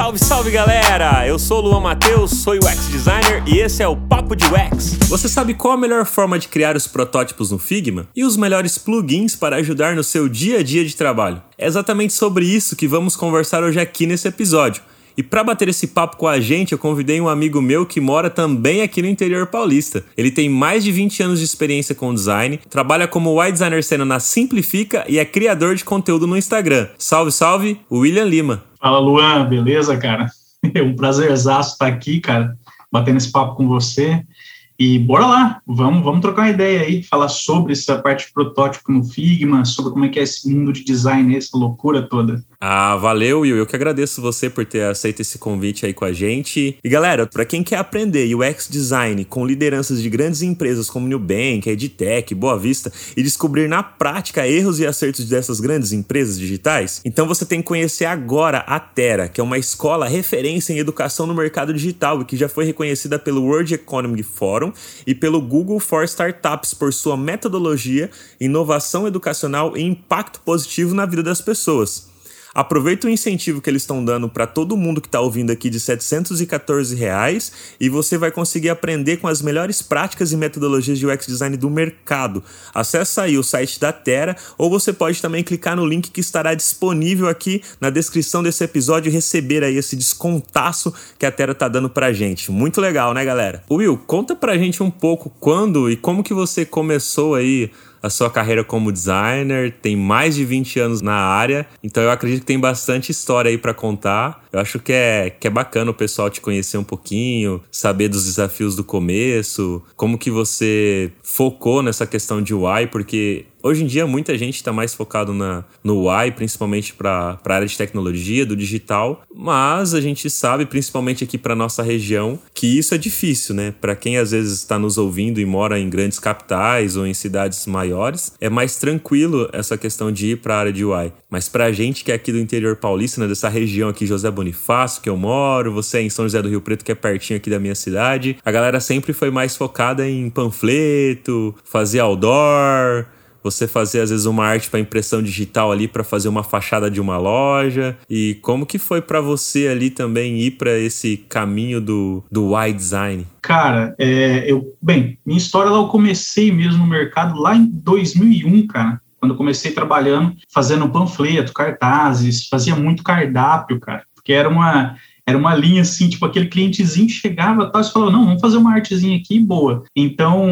Salve, salve galera! Eu sou o Luan Matheus, sou UX designer e esse é o Papo de UX. Você sabe qual a melhor forma de criar os protótipos no Figma e os melhores plugins para ajudar no seu dia a dia de trabalho? É exatamente sobre isso que vamos conversar hoje aqui nesse episódio. E para bater esse papo com a gente, eu convidei um amigo meu que mora também aqui no interior paulista. Ele tem mais de 20 anos de experiência com design, trabalha como wide designer sendo na Simplifica e é criador de conteúdo no Instagram. Salve, salve, William Lima. Fala, Luan, beleza, cara? É um prazerzaço estar aqui, cara, batendo esse papo com você. E bora lá, vamos, vamos trocar uma ideia aí, falar sobre essa parte de protótipo no Figma, sobre como é que é esse mundo de design, essa loucura toda. Ah, valeu, Will. Eu que agradeço você por ter aceito esse convite aí com a gente. E galera, para quem quer aprender UX design com lideranças de grandes empresas como Nubank, EdTech, Boa Vista e descobrir na prática erros e acertos dessas grandes empresas digitais, então você tem que conhecer agora a Terra, que é uma escola referência em educação no mercado digital e que já foi reconhecida pelo World Economic Forum e pelo Google for Startups por sua metodologia, inovação educacional e impacto positivo na vida das pessoas. Aproveita o incentivo que eles estão dando para todo mundo que está ouvindo aqui de 714 reais, e você vai conseguir aprender com as melhores práticas e metodologias de UX design do mercado. Acesse aí o site da Terra ou você pode também clicar no link que estará disponível aqui na descrição desse episódio e receber aí esse descontaço que a Terra está dando para gente. Muito legal, né, galera? Will, conta para gente um pouco quando e como que você começou aí a sua carreira como designer, tem mais de 20 anos na área, então eu acredito que tem bastante história aí para contar. Eu acho que é, que é bacana o pessoal te conhecer um pouquinho, saber dos desafios do começo, como que você focou nessa questão de UI, porque Hoje em dia, muita gente está mais focado na, no UI, principalmente para a área de tecnologia, do digital, mas a gente sabe, principalmente aqui para nossa região, que isso é difícil, né? Para quem às vezes está nos ouvindo e mora em grandes capitais ou em cidades maiores, é mais tranquilo essa questão de ir para a área de UI. Mas para a gente que é aqui do interior paulista, né, dessa região aqui, José Bonifácio, que eu moro, você é em São José do Rio Preto, que é pertinho aqui da minha cidade, a galera sempre foi mais focada em panfleto, fazer outdoor você fazer às vezes uma arte para impressão digital ali para fazer uma fachada de uma loja e como que foi para você ali também ir para esse caminho do do wide design? Cara, é, eu bem, minha história lá eu comecei mesmo no mercado lá em 2001, cara. Quando eu comecei trabalhando, fazendo panfleto, cartazes, fazia muito cardápio, cara, porque era uma era uma linha assim, tipo aquele clientezinho chegava tal, e falava, não, vamos fazer uma artezinha aqui boa. Então,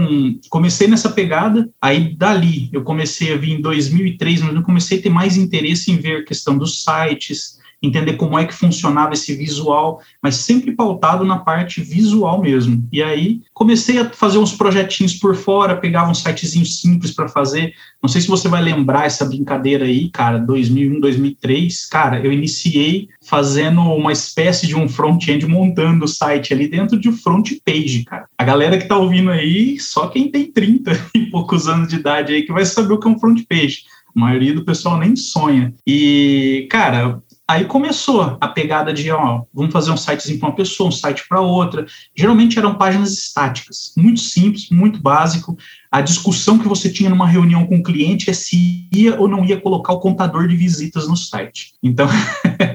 comecei nessa pegada, aí dali eu comecei a vir em 2003, mas eu comecei a ter mais interesse em ver a questão dos sites, entender como é que funcionava esse visual, mas sempre pautado na parte visual mesmo. E aí comecei a fazer uns projetinhos por fora, pegava um sitezinho simples para fazer. Não sei se você vai lembrar essa brincadeira aí, cara, 2001, 2003. Cara, eu iniciei fazendo uma espécie de um front-end montando o site ali dentro de um front page, cara. A galera que tá ouvindo aí, só quem tem 30 e poucos anos de idade aí que vai saber o que é um front page. A maioria do pessoal nem sonha. E, cara, Aí começou a pegada de, ó, vamos fazer um sitezinho para uma pessoa, um site para outra. Geralmente eram páginas estáticas, muito simples, muito básico. A discussão que você tinha numa reunião com o cliente é se ia ou não ia colocar o contador de visitas no site. Então,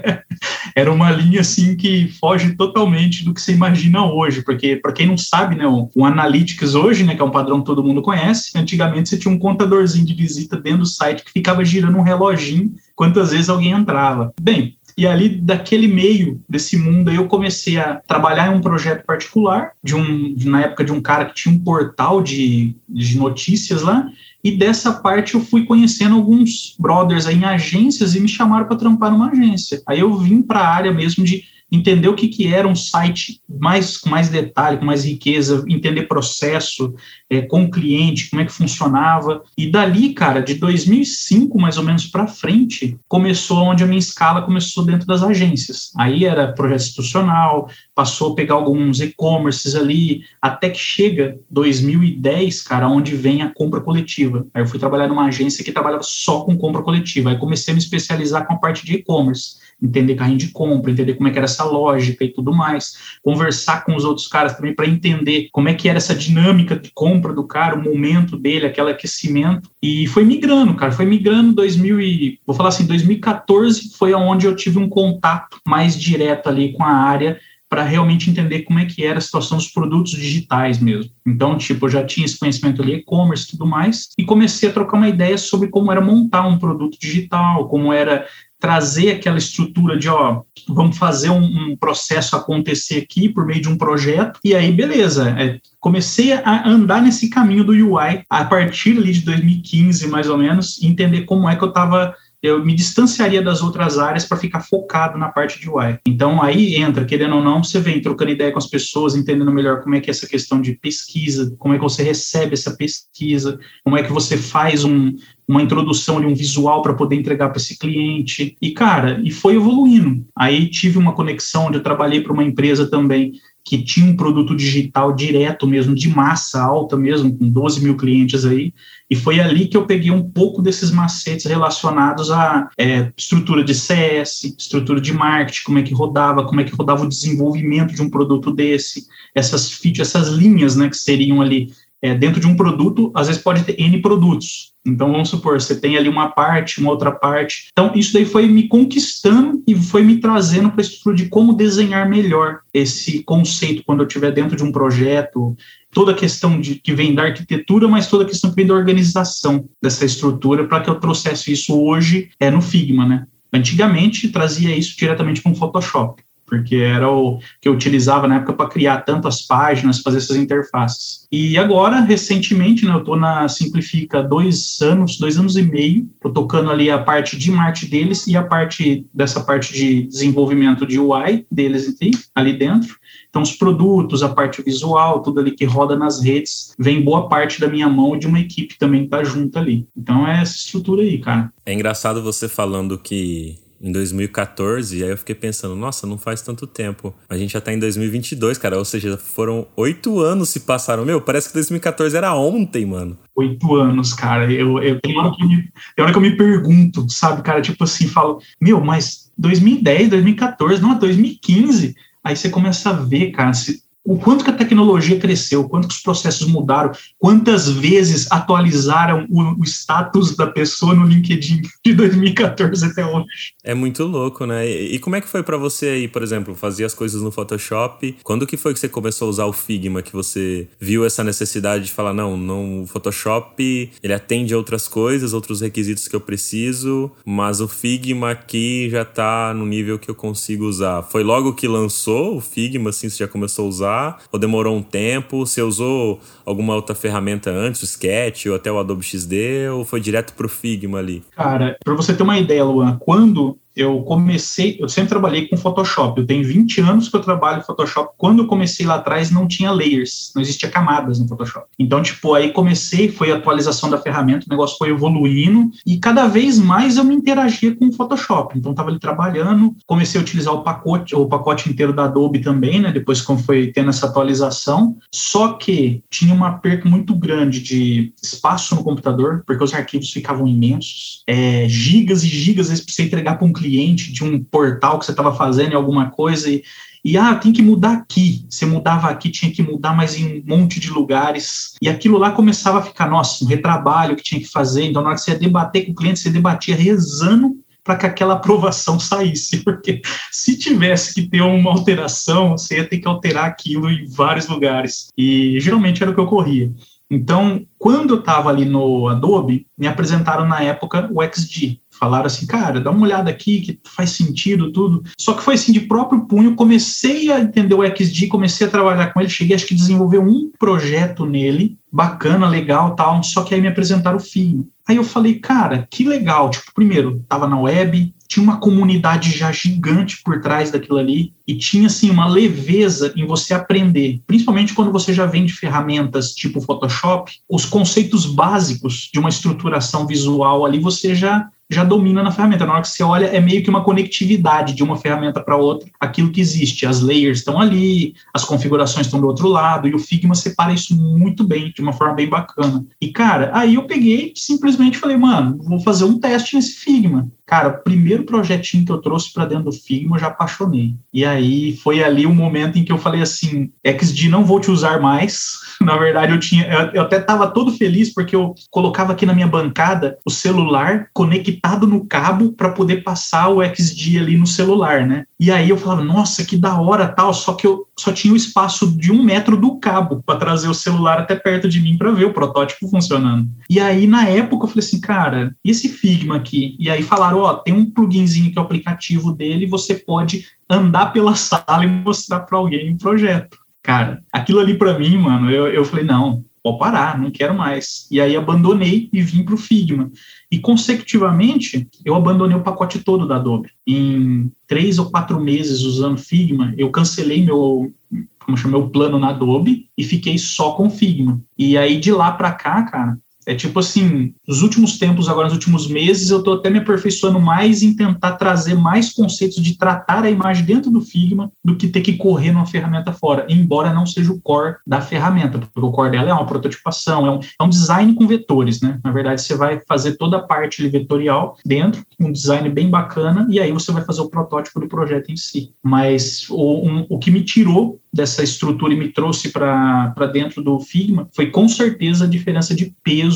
era uma linha assim que foge totalmente do que você imagina hoje, porque para quem não sabe, né, o, o Analytics hoje, né, que é um padrão que todo mundo conhece, antigamente você tinha um contadorzinho de visita dentro do site que ficava girando um reloginho quantas vezes alguém entrava. Bem, e ali, daquele meio desse mundo, eu comecei a trabalhar em um projeto particular, de um, na época de um cara que tinha um portal de, de notícias lá, e dessa parte eu fui conhecendo alguns brothers aí em agências e me chamaram para trampar numa agência. Aí eu vim para a área mesmo de entender o que, que era um site mais, com mais detalhe, com mais riqueza, entender processo é, com o cliente, como é que funcionava. E dali, cara, de 2005 mais ou menos para frente, começou onde a minha escala começou dentro das agências. Aí era projeto institucional, passou a pegar alguns e-commerces ali, até que chega 2010, cara, onde vem a compra coletiva. Aí eu fui trabalhar numa agência que trabalhava só com compra coletiva. Aí comecei a me especializar com a parte de e-commerce, entender carrinho de compra, entender como é que era essa lógica e tudo mais, conversar com os outros caras também para entender como é que era essa dinâmica de compra do cara, o momento dele, aquele aquecimento. E foi migrando, cara, foi migrando 2000 e, vou falar assim, 2014 foi onde eu tive um contato mais direto ali com a área para realmente entender como é que era a situação dos produtos digitais mesmo. Então, tipo, eu já tinha esse conhecimento ali, e-commerce e tudo mais, e comecei a trocar uma ideia sobre como era montar um produto digital, como era trazer aquela estrutura de, ó, vamos fazer um, um, processo acontecer aqui por meio de um projeto, e aí, beleza. É, comecei a andar nesse caminho do UI a partir ali de 2015, mais ou menos, e entender como é que eu estava eu me distanciaria das outras áreas para ficar focado na parte de UI. Então aí entra, querendo ou não, você vem trocando ideia com as pessoas, entendendo melhor como é que é essa questão de pesquisa, como é que você recebe essa pesquisa, como é que você faz um, uma introdução de um visual para poder entregar para esse cliente. E cara, e foi evoluindo. Aí tive uma conexão onde eu trabalhei para uma empresa também que tinha um produto digital direto mesmo, de massa alta mesmo, com 12 mil clientes aí, e foi ali que eu peguei um pouco desses macetes relacionados à é, estrutura de CS, estrutura de marketing, como é que rodava, como é que rodava o desenvolvimento de um produto desse, essas features, essas linhas, né, que seriam ali é, dentro de um produto, às vezes pode ter N produtos. Então, vamos supor, você tem ali uma parte, uma outra parte. Então, isso daí foi me conquistando e foi me trazendo para a estrutura de como desenhar melhor esse conceito quando eu estiver dentro de um projeto, toda a questão de, que vem da arquitetura, mas toda a questão que vem da organização dessa estrutura para que eu trouxesse isso hoje é no Figma, né? Antigamente trazia isso diretamente com o Photoshop porque era o que eu utilizava na época para criar tantas páginas, fazer essas interfaces. E agora, recentemente, né, eu estou na Simplifica dois anos, dois anos e meio, estou tocando ali a parte de marketing deles e a parte dessa parte de desenvolvimento de UI deles ali dentro. Então, os produtos, a parte visual, tudo ali que roda nas redes, vem boa parte da minha mão e de uma equipe também que tá junto ali. Então, é essa estrutura aí, cara. É engraçado você falando que em 2014, e aí eu fiquei pensando, nossa, não faz tanto tempo. A gente já tá em 2022, cara, ou seja, foram oito anos se passaram. Meu, parece que 2014 era ontem, mano. Oito anos, cara. Eu, eu, tem, hora que me, tem hora que eu me pergunto, sabe, cara, tipo assim, falo, meu, mas 2010, 2014, não, 2015. Aí você começa a ver, cara, se, o quanto que a tecnologia cresceu, quanto que os processos mudaram, quantas vezes atualizaram o, o, status da pessoa no LinkedIn de 2014 até hoje. É muito louco, né? E, e como é que foi para você aí, por exemplo, fazer as coisas no Photoshop? Quando que foi que você começou a usar o Figma, que você viu essa necessidade de falar, não, não, o Photoshop, ele atende outras coisas, outros requisitos que eu preciso, mas o Figma aqui já tá no nível que eu consigo usar. Foi logo que lançou o Figma, assim, você já começou a usar Ou demorou um tempo? Você usou alguma outra ferramenta antes, o Sketch ou até o Adobe XD? Ou foi direto para o Figma ali? Cara, para você ter uma ideia, Luan, quando eu comecei, eu sempre trabalhei com Photoshop. Eu tenho 20 anos que eu trabalho Photoshop. Quando eu comecei lá atrás, não tinha layers, não existia camadas no Photoshop. Então, tipo, aí comecei, foi a atualização da ferramenta, o negócio foi evoluindo e cada vez mais eu me interagia com o Photoshop. Então, estava ali trabalhando, comecei a utilizar o pacote, o pacote inteiro da Adobe também, né? Depois como foi tendo essa atualização. Só que tinha uma perca muito grande de espaço no computador, porque os arquivos ficavam imensos, é, gigas e gigas, vezes você entregar para um cliente de um portal que você estava fazendo em alguma coisa e, e ah, tem que mudar aqui. Você mudava aqui, tinha que mudar mais em um monte de lugares. E aquilo lá começava a ficar, nossa, um retrabalho que tinha que fazer. Então, na hora que você ia debater com o cliente, você debatia rezando para que aquela aprovação saísse, porque se tivesse que ter uma alteração, você ia ter que alterar aquilo em vários lugares. E geralmente era o que ocorria. Então, quando eu estava ali no Adobe, me apresentaram na época o XG. Falaram assim, cara, dá uma olhada aqui que faz sentido tudo. Só que foi assim, de próprio punho, comecei a entender o XG, comecei a trabalhar com ele, cheguei acho que desenvolver um projeto nele, bacana, legal, tal, só que aí me apresentaram o Figma. Aí eu falei, cara, que legal. Tipo, primeiro, tava na web, tinha uma comunidade já gigante por trás daquilo ali e tinha assim uma leveza em você aprender, principalmente quando você já vem de ferramentas tipo Photoshop, os conceitos básicos de uma estruturação visual ali você já já domina na ferramenta. Na hora que você olha, é meio que uma conectividade de uma ferramenta para outra, aquilo que existe. As layers estão ali, as configurações estão do outro lado, e o Figma separa isso muito bem, de uma forma bem bacana. E, cara, aí eu peguei simplesmente falei, mano, vou fazer um teste nesse Figma. Cara, o primeiro projetinho que eu trouxe para dentro do Figma, eu já apaixonei. E aí foi ali o momento em que eu falei assim: XD não vou te usar mais. Na verdade, eu tinha, eu, até estava todo feliz porque eu colocava aqui na minha bancada o celular conectado no cabo para poder passar o XD ali no celular, né? E aí eu falava, nossa, que da hora tal. Só que eu só tinha o espaço de um metro do cabo para trazer o celular até perto de mim para ver o protótipo funcionando. E aí na época eu falei assim, cara, e esse Figma aqui? E aí falaram, ó, oh, tem um pluginzinho que é o aplicativo dele, você pode andar pela sala e mostrar para alguém o projeto. Cara, aquilo ali para mim, mano, eu, eu falei, não, vou parar, não quero mais. E aí abandonei e vim para o Figma. E consecutivamente, eu abandonei o pacote todo da Adobe. Em três ou quatro meses usando Figma, eu cancelei meu, como chama, meu plano na Adobe e fiquei só com Figma. E aí de lá para cá, cara, é tipo assim, nos últimos tempos, agora nos últimos meses, eu estou até me aperfeiçoando mais em tentar trazer mais conceitos de tratar a imagem dentro do Figma do que ter que correr numa ferramenta fora, embora não seja o core da ferramenta, porque o core dela é uma prototipação, é um, é um design com vetores, né? Na verdade, você vai fazer toda a parte vetorial dentro, um design bem bacana, e aí você vai fazer o protótipo do projeto em si. Mas o, um, o que me tirou dessa estrutura e me trouxe para dentro do Figma foi com certeza a diferença de peso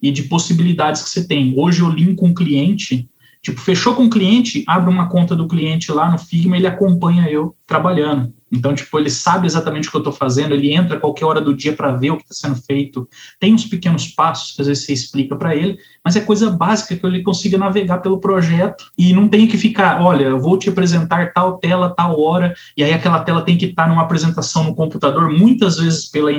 e de possibilidades que você tem. Hoje eu linko um cliente, tipo, fechou com o cliente, abre uma conta do cliente lá no Figma, ele acompanha eu trabalhando. Então, tipo, ele sabe exatamente o que eu estou fazendo, ele entra a qualquer hora do dia para ver o que está sendo feito. Tem uns pequenos passos que às vezes você explica para ele, mas é coisa básica que ele consiga navegar pelo projeto e não tem que ficar, olha, eu vou te apresentar tal tela, tal hora, e aí aquela tela tem que estar tá numa apresentação no computador, muitas vezes pela,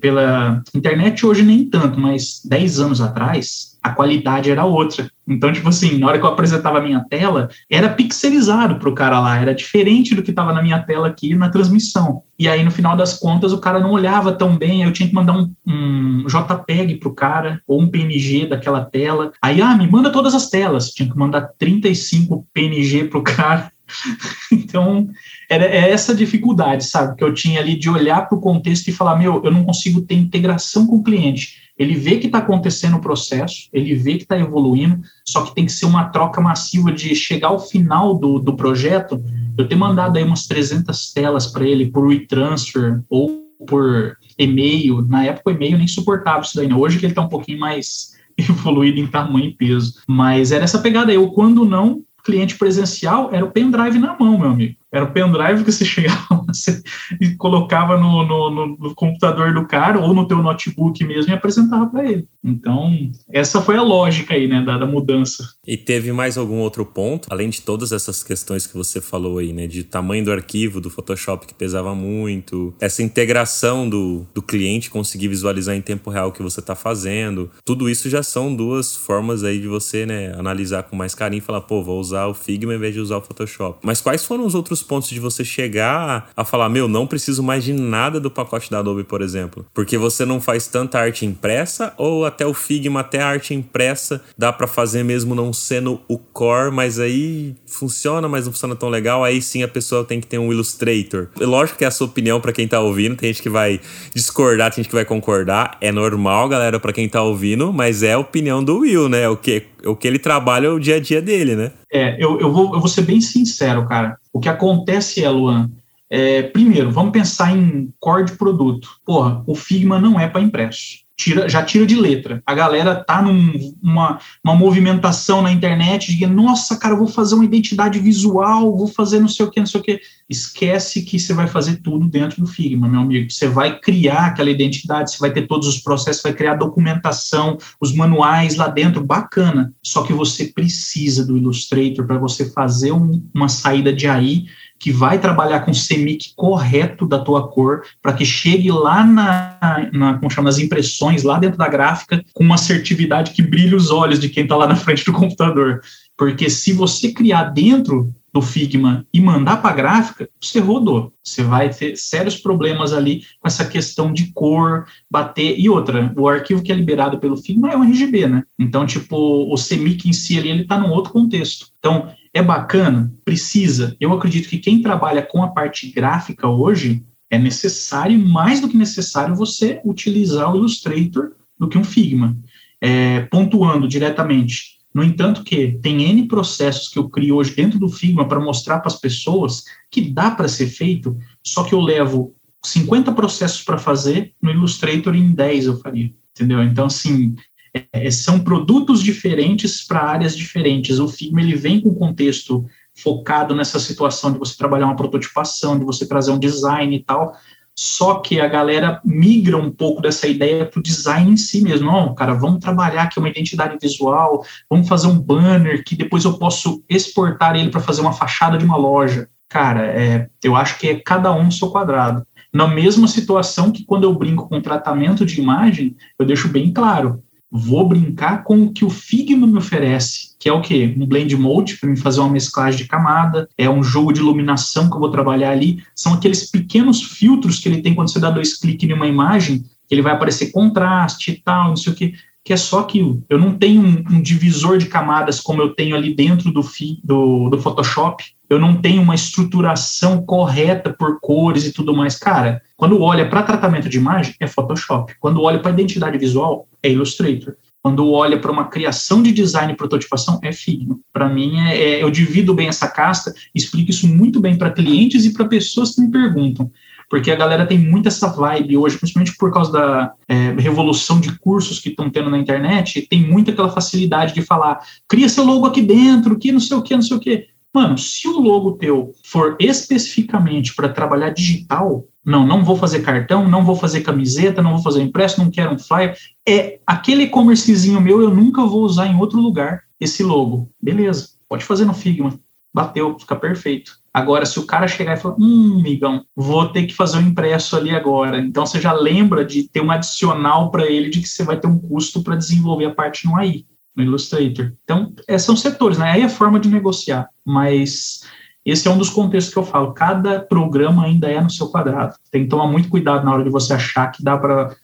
pela internet, hoje nem tanto, mas 10 anos atrás, a qualidade era outra. Então, tipo assim, na hora que eu apresentava a minha tela, era pixelizado para o cara lá, era diferente do que estava na minha tela aqui na transmissão. E aí, no final das contas, o cara não olhava tão bem, eu tinha que mandar um, um JPEG pro cara, ou um PNG daquela tela. Aí, ah, me manda todas as telas. Tinha que mandar 35 PNG pro cara. então, era é essa dificuldade, sabe, que eu tinha ali de olhar para o contexto e falar: meu, eu não consigo ter integração com o cliente. Ele vê que está acontecendo o processo, ele vê que está evoluindo, só que tem que ser uma troca massiva de chegar ao final do, do projeto. Eu ter mandado aí umas 300 telas para ele por e-transfer ou por e-mail. Na época, o e-mail nem suportava isso daí. Né? Hoje que ele está um pouquinho mais evoluído em tamanho e peso. Mas era essa pegada aí. Eu, quando não, cliente presencial, era o pendrive na mão, meu amigo. Era o pendrive que você chegava você, e colocava no, no, no, computador do cara ou no teu notebook mesmo e apresentava para ele. Então, essa foi a lógica aí, né, da, da, mudança. E teve mais algum outro ponto, além de todas essas questões que você falou aí, né, de tamanho do arquivo, do Photoshop que pesava muito, essa integração do, do cliente conseguir visualizar em tempo real o que você está fazendo, tudo isso já são duas formas aí de você, né, analisar com mais carinho e falar, pô, vou usar o Figma em vez de usar o Photoshop. Mas quais foram os outros pontos de você chegar a falar, meu, não preciso mais de nada do pacote da Adobe, por exemplo? Porque você não faz tanta arte impressa ou até o Figma, até a arte impressa, dá para fazer mesmo não sendo o core, mas aí funciona, mas não funciona tão legal, aí sim a pessoa tem que ter um Illustrator. Lógico que é a sua opinião para quem tá ouvindo, tem gente que vai discordar, tem gente que vai concordar, é normal, galera, para quem tá ouvindo, mas é a opinião do Will, né? O que, o que ele trabalha é o dia a dia dele, né? É, eu, eu, vou, eu vou ser bem sincero, cara. O que acontece é, Luan, é, primeiro, vamos pensar em core de produto. Porra, o Figma não é para impresso tira, já tira de letra. A galera tá numa uma movimentação na internet de nossa, cara, vou fazer uma identidade visual, vou fazer não sei o que, não sei o que. Esquece que você vai fazer tudo dentro do Figma, meu amigo. Você vai criar aquela identidade, você vai ter todos os processos, vai criar documentação, os manuais lá dentro, bacana. Só que você precisa do Illustrator para você fazer um, uma saída de AI que vai trabalhar com o CMYK correto da tua cor, para que chegue lá na, na, como chama, nas impressões, lá dentro da gráfica, com uma assertividade que brilhe os olhos de quem está lá na frente do computador. Porque se você criar dentro do Figma e mandar para a gráfica, você rodou. Você vai ter sérios problemas ali com essa questão de cor, bater. E outra, o arquivo que é liberado pelo Figma é um RGB, né? Então, tipo, o CMYK em si ali, ele está num outro contexto. Então, é bacana? Precisa. Eu acredito que quem trabalha com a parte gráfica hoje, é necessário, mais do que necessário, você utilizar o Illustrator do que um Figma. É, pontuando diretamente, no entanto, que tem N processos que eu crio hoje dentro do Figma para mostrar para as pessoas que dá para ser feito, só que eu levo 50 processos para fazer, no Illustrator em 10 eu faria, entendeu? Então, assim, é, é são produtos diferentes para áreas diferentes. O Figma, ele vem com contexto focado nessa situação de você trabalhar uma prototipação, de você trazer um design e tal, só que a galera migra um pouco dessa ideia para o design em si mesmo. Não, cara, vamos trabalhar aqui uma identidade visual, vamos fazer um banner que depois eu posso exportar ele para fazer uma fachada de uma loja. Cara, é, eu acho que é cada um seu quadrado. Na mesma situação que quando eu brinco com tratamento de imagem, eu deixo bem claro, vou brincar com o que o Figma me oferece, que é o quê? Um blend mode para me fazer uma mesclagem de camada, é um jogo de iluminação que eu vou trabalhar ali, são aqueles pequenos filtros que ele tem quando você dá dois cliques em uma imagem, que ele vai aparecer contraste e tal, não sei o que, que é só aquilo. Eu não tenho um, um divisor de camadas como eu tenho ali dentro do, do, do Photoshop, eu não tenho uma estruturação correta por cores e tudo mais. Cara, quando olha para tratamento de imagem, é Photoshop. Quando olha para identidade visual, é Illustrator. Quando olha para uma criação de design e prototipação, é Figma. Para mim, é, é, eu divido bem essa casta, explico isso muito bem para clientes e para pessoas que me perguntam porque a galera tem muito essa vibe hoje, principalmente por causa da é, revolução de cursos que estão tendo na internet, tem muita aquela facilidade de falar, cria seu logo aqui dentro, que não sei o que, não sei o que. Mano, se o logo teu for especificamente para trabalhar digital, não, não vou fazer cartão, não vou fazer camiseta, não vou fazer impresso, não quero um flyer. É aquele e-commercezinho meu, eu nunca vou usar em outro lugar esse logo. Beleza, pode fazer no Figma. Bateu, fica perfeito. Agora, se o cara chegar e falar, hum, migão, vou ter que fazer o um impresso ali agora. Então, você já lembra de ter um adicional para ele de que você vai ter um custo para desenvolver a parte no AI no Illustrator. Então, é, são setores, né? Aí é forma de negociar, mas esse é um dos contextos que eu falo. Cada programa ainda é no seu quadrado. Tem que tomar muito cuidado na hora de você achar que dá para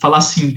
falar assim,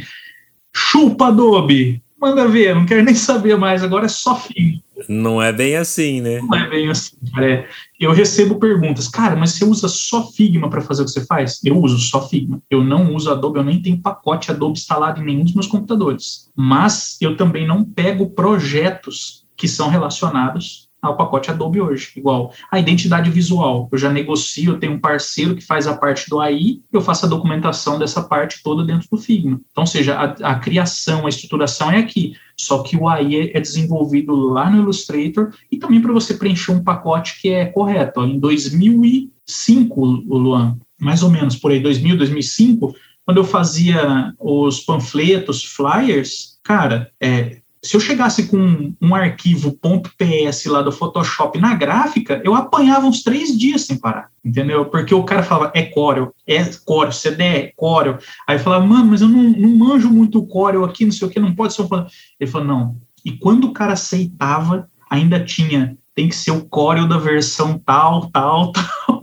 chupa Adobe, manda ver, não quero nem saber mais, agora é só fim. Não é bem assim, né? Não é bem assim. É, eu recebo perguntas, cara, mas você usa só Figma para fazer o que você faz? Eu uso só Figma. Eu não uso Adobe, eu nem tenho pacote Adobe instalado em nenhum dos meus computadores. Mas eu também não pego projetos que são relacionados ao pacote Adobe hoje. Igual a identidade visual, eu já negocio, eu tenho um parceiro que faz a parte do AI, eu faço a documentação dessa parte toda dentro do Figma. Então, seja, a, a criação, a estruturação é aqui, só que o AI é, é desenvolvido lá no Illustrator e também para você preencher um pacote que é correto. Ó, em 2005, o Luan, mais ou menos por aí, 2000, 2005, quando eu fazia os panfletos, flyers, cara, é, se eu chegasse com um arquivo .ps lá do Photoshop na gráfica, eu apanhava uns três dias sem parar, entendeu? Porque o cara falava, é Corel, é Corel, CD é Corel. Aí eu falava, mano, mas eu não, não manjo muito Corel aqui, não sei o que, não pode ser um... Ele falou, não. E quando o cara aceitava, ainda tinha, tem que ser o Corel da versão tal, tal, tal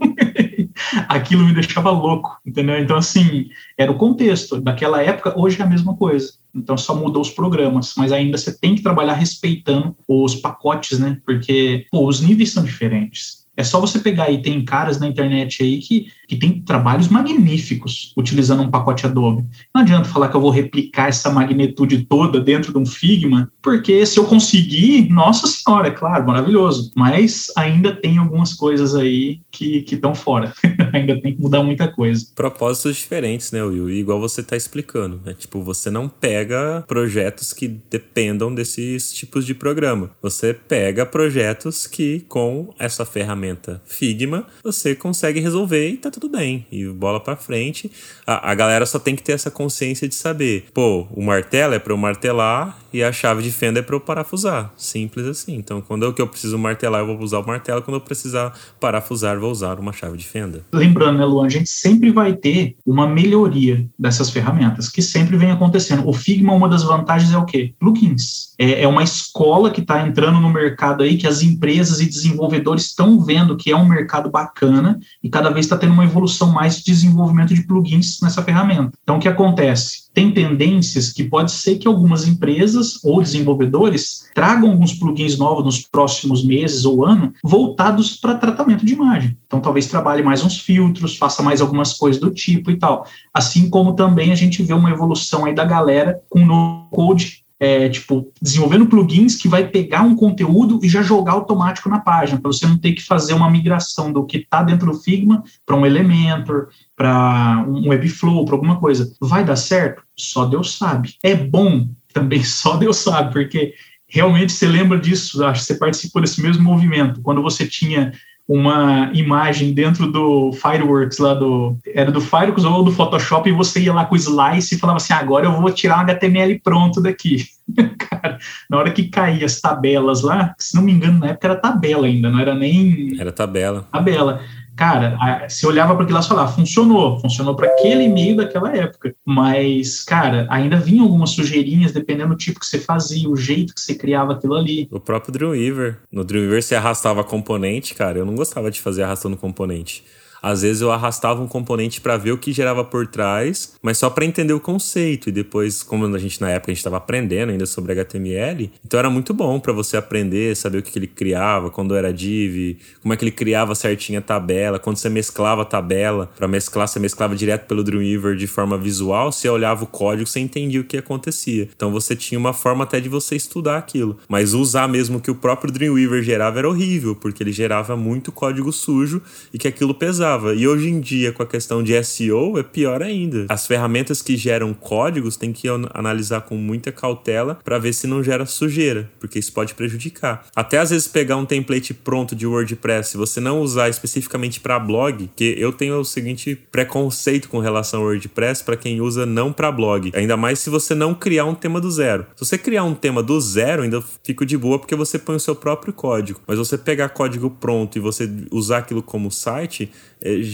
aquilo me deixava louco, entendeu? Então, assim, era o contexto. Daquela época, hoje é a mesma coisa. Então, só mudou os programas, mas ainda você tem que trabalhar respeitando os pacotes, né? Porque, pô, os níveis são diferentes. É só você pegar aí, tem caras na internet aí que, que tem trabalhos magníficos utilizando um pacote Adobe. Não adianta falar que eu vou replicar essa magnitude toda dentro de um Figma, porque se eu conseguir, nossa senhora, é claro, maravilhoso. Mas ainda tem algumas coisas aí que estão fora. ainda tem que mudar muita coisa. Propósitos diferentes, né, Will? Igual você está explicando, né? Tipo, você não pega projetos que dependam desses tipos de programa. Você pega projetos que, com essa ferramenta Figma, você consegue resolver e tá tudo bem. E bola para frente. A, a galera só tem que ter essa consciência de saber, pô, o martelo é para eu martelar e a chave de fenda é para eu parafusar. Simples assim. Então, quando eu, que eu preciso martelar, eu vou usar o martelo. Quando eu precisar parafusar, vou usar uma chave de fenda. Lembrando, né, Luan, a gente sempre vai ter uma melhoria dessas ferramentas, que sempre vem acontecendo. O Figma, uma das vantagens é o quê? Plugins. É, é uma escola que está entrando no mercado aí, que as empresas e desenvolvedores estão vendo que é um mercado bacana e cada vez está tendo uma evolução mais de desenvolvimento de plugins nessa ferramenta. Então, o que acontece? Tem tendências que pode ser que algumas empresas ou desenvolvedores tragam alguns plugins novos nos próximos meses ou ano voltados para tratamento de imagem. Então, talvez trabalhe mais uns filtros, faça mais algumas coisas do tipo e tal. Assim como também a gente vê uma evolução aí da galera com no code é, tipo, desenvolvendo plugins que vai pegar um conteúdo e já jogar automático na página, para você não ter que fazer uma migração do que está dentro do Figma para um Elementor, para um Webflow, para alguma coisa. Vai dar certo? Só Deus sabe. É bom? Também só Deus sabe, porque realmente você lembra disso, acho que você participou desse mesmo movimento, quando você tinha uma imagem dentro do Fireworks lá do era do Fireworks ou do Photoshop e você ia lá com o slice e falava assim agora eu vou tirar um HTML pronto daqui. Cara na hora que caía as tabelas lá se não me engano na época era tabela ainda não era nem era tabela. tabela cara, você olhava para aquilo lá e falava, funcionou, funcionou para aquele e-mail daquela época. Mas, cara, ainda vinham algumas sujeirinhas, dependendo do tipo que você fazia, o jeito que você criava aquilo ali. O próprio Dreamweaver. No Dreamweaver você arrastava componente, cara, eu não gostava de fazer arrastando componente. Às vezes eu arrastava um componente para ver o que gerava por trás, mas só para entender o conceito. E depois, como a gente na época a gente estava aprendendo ainda sobre HTML, então era muito bom para você aprender, saber o que, que, ele criava, quando era div, como é que ele criava certinha a tabela, quando você mesclava a tabela, para mesclar, você mesclava direto pelo Dreamweaver de forma visual, você olhava o código, você entendia o que acontecia. Então você tinha uma forma até de você estudar aquilo. Mas usar mesmo que o próprio Dreamweaver gerava era horrível, porque ele gerava muito código sujo e que aquilo pesava e hoje em dia, com a questão de SEO, é pior ainda. As ferramentas que geram códigos tem que analisar com muita cautela para ver se não gera sujeira, porque isso pode prejudicar. Até às vezes pegar um template pronto de WordPress, se você não usar especificamente para blog, que eu tenho o seguinte preconceito com relação ao WordPress para quem usa não para blog. Ainda mais se você não criar um tema do zero. Se você criar um tema do zero, ainda fico de boa porque você põe o seu próprio código. Mas você pegar código pronto e você usar aquilo como site,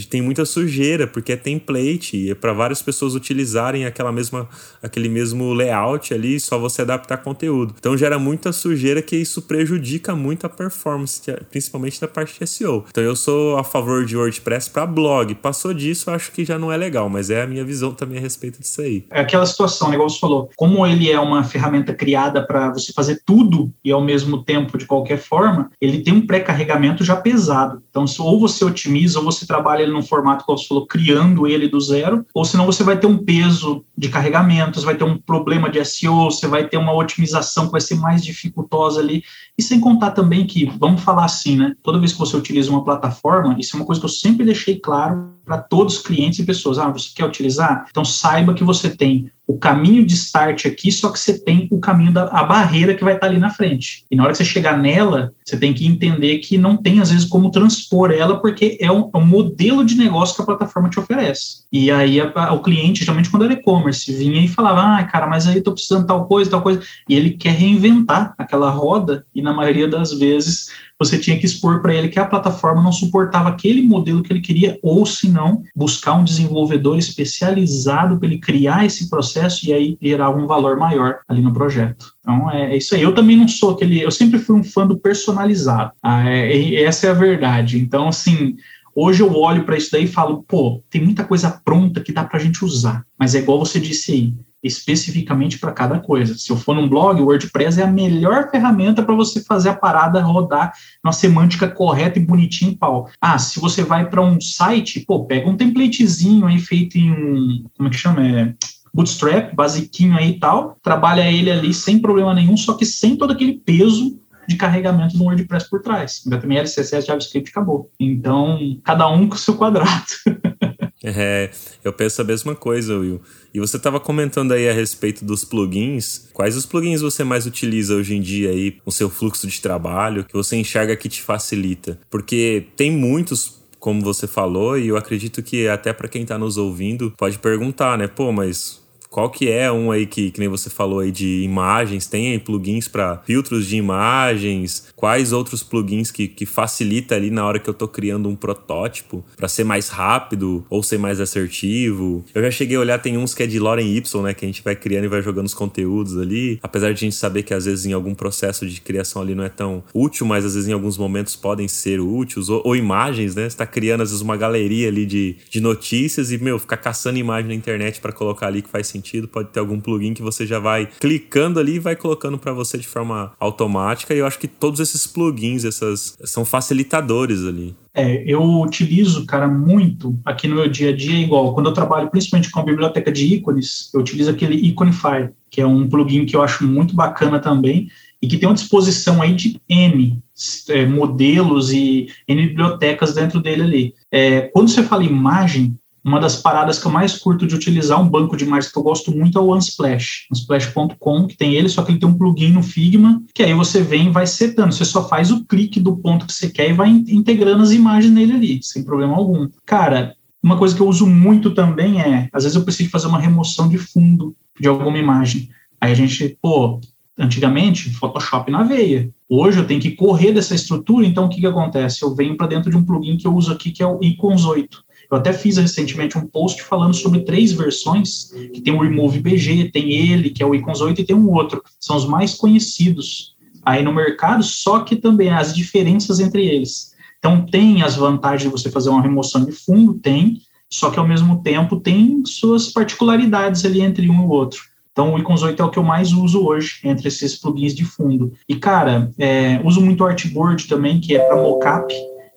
tem muita sujeira, porque é template, e é para várias pessoas utilizarem aquela mesma, aquele mesmo layout ali, só você adaptar conteúdo. Então gera muita sujeira que isso prejudica muito a performance, é, principalmente da parte de SEO. Então eu sou a favor de WordPress para blog. Passou disso, acho que já não é legal, mas é a minha visão também a respeito disso aí. É aquela situação, né, igual você falou, como ele é uma ferramenta criada para você fazer tudo e ao mesmo tempo de qualquer forma, ele tem um pré-carregamento já pesado. Então, ou você otimiza ou você trabalha ele num formato, como você falou, criando ele do zero, ou senão você vai ter um peso de carregamentos, vai ter um problema de SEO, você vai ter uma otimização que vai ser mais dificultosa ali. E sem contar também que, vamos falar assim, né? Toda vez que você utiliza uma plataforma, isso é uma coisa que eu sempre deixei claro para todos os clientes e pessoas. Ah, você quer utilizar? Então saiba que você tem o caminho de start aqui, só que você tem o caminho da a barreira que vai estar tá ali na frente. E na hora que você chegar nela, você tem que entender que não tem, às vezes, como transpor ela, porque é um, é um modelo de negócio que a plataforma te oferece. E aí a, a, o cliente, geralmente quando era e-commerce, vinha e falava, ah, cara, mas aí eu tô precisando tal coisa, tal coisa. E ele quer reinventar aquela roda, e na maioria das vezes você tinha que expor para ele que a plataforma não suportava aquele modelo que ele queria, ou se não, buscar um desenvolvedor especializado para ele criar esse processo e aí gerar um valor maior ali no projeto. Então é, é, isso aí. Eu também não sou aquele. Eu sempre fui um fã do personalizado. Ah, é, essa é a verdade. Então, assim, Hoje eu olho para isso daí e falo, pô, tem muita coisa pronta que dá para a gente usar. Mas é igual você disse aí, especificamente para cada coisa. Se eu for num blog, o WordPress é a melhor ferramenta para você fazer a parada rodar na semântica correta e bonitinho em pau. Ah, se você vai para um site, pô, pega um templatezinho aí feito em um, como é que chama? É, Bootstrap, basiquinho aí e tal, trabalha ele ali sem problema nenhum, só que sem todo aquele peso de carregamento do WordPress por trás. HTML, CSS, JavaScript, acabou. Então, cada um com o seu quadrado. É, eu penso a mesma coisa, Will. E você estava comentando aí a respeito dos plugins. Quais os plugins você mais utiliza hoje em dia aí no seu fluxo de trabalho, que você enxerga que te facilita? Porque tem muitos como você falou, e eu acredito que até para quem está nos ouvindo pode perguntar, né? Pô, mas Qual que é um aí que, que nem você falou aí de imagens? Tem plugins para filtros de imagens? Quais outros plugins que, que facilita ali na hora que eu tô criando um protótipo para ser mais rápido ou ser mais assertivo? Eu já cheguei a olhar, tem uns que é de Loren Y, né? Que a gente vai criando e vai jogando os conteúdos ali. Apesar de a gente saber que às vezes em algum processo de criação ali não é tão útil, mas às vezes em alguns momentos podem ser úteis. Ou, ou imagens, né? Você tá criando às vezes uma galeria ali de, de notícias e, meu, ficar caçando imagem na internet para colocar ali que faz sentido. Pode ter algum plugin que você já vai clicando ali e vai colocando para você de forma automática. E eu acho que todos esses plugins, essas são facilitadores ali. É, eu utilizo, cara, muito aqui no meu dia a dia, igual quando eu trabalho principalmente com a biblioteca de ícones, eu utilizo aquele Iconify, que é um plugin que eu acho muito bacana também e que tem uma disposição aí de N é, modelos e N bibliotecas dentro dele ali. É, quando você fala imagem, uma das paradas que eu mais curto de utilizar um banco de imagens que eu gosto muito é o Unsplash, unsplash.com, que tem ele, só que ele tem um plugin no Figma, que aí você vem e vai setando. Você só faz o clique do ponto que você quer e vai integrando as imagens nele ali, sem problema algum. Cara, uma coisa que eu uso muito também é, às vezes eu preciso fazer uma remoção de fundo de alguma imagem. Aí a gente, pô, antigamente, Photoshop na veia. Hoje eu tenho que correr dessa estrutura, então o que, que acontece? Eu venho para dentro de um plugin que eu uso aqui, que é o Icons 8. Eu até fiz recentemente um post falando sobre três versões, que tem o Remove BG, tem ele, que é o Icons 8, e tem um outro, são os mais conhecidos aí no mercado, só que também as diferenças entre eles. Então tem as vantagens de você fazer uma remoção de fundo, tem, só que ao mesmo tempo tem suas particularidades ali entre um e o outro. Então, o Icons 8 é o que eu mais uso hoje entre esses plugins de fundo. E, cara, é, uso muito o Artboard também, que é para mockup.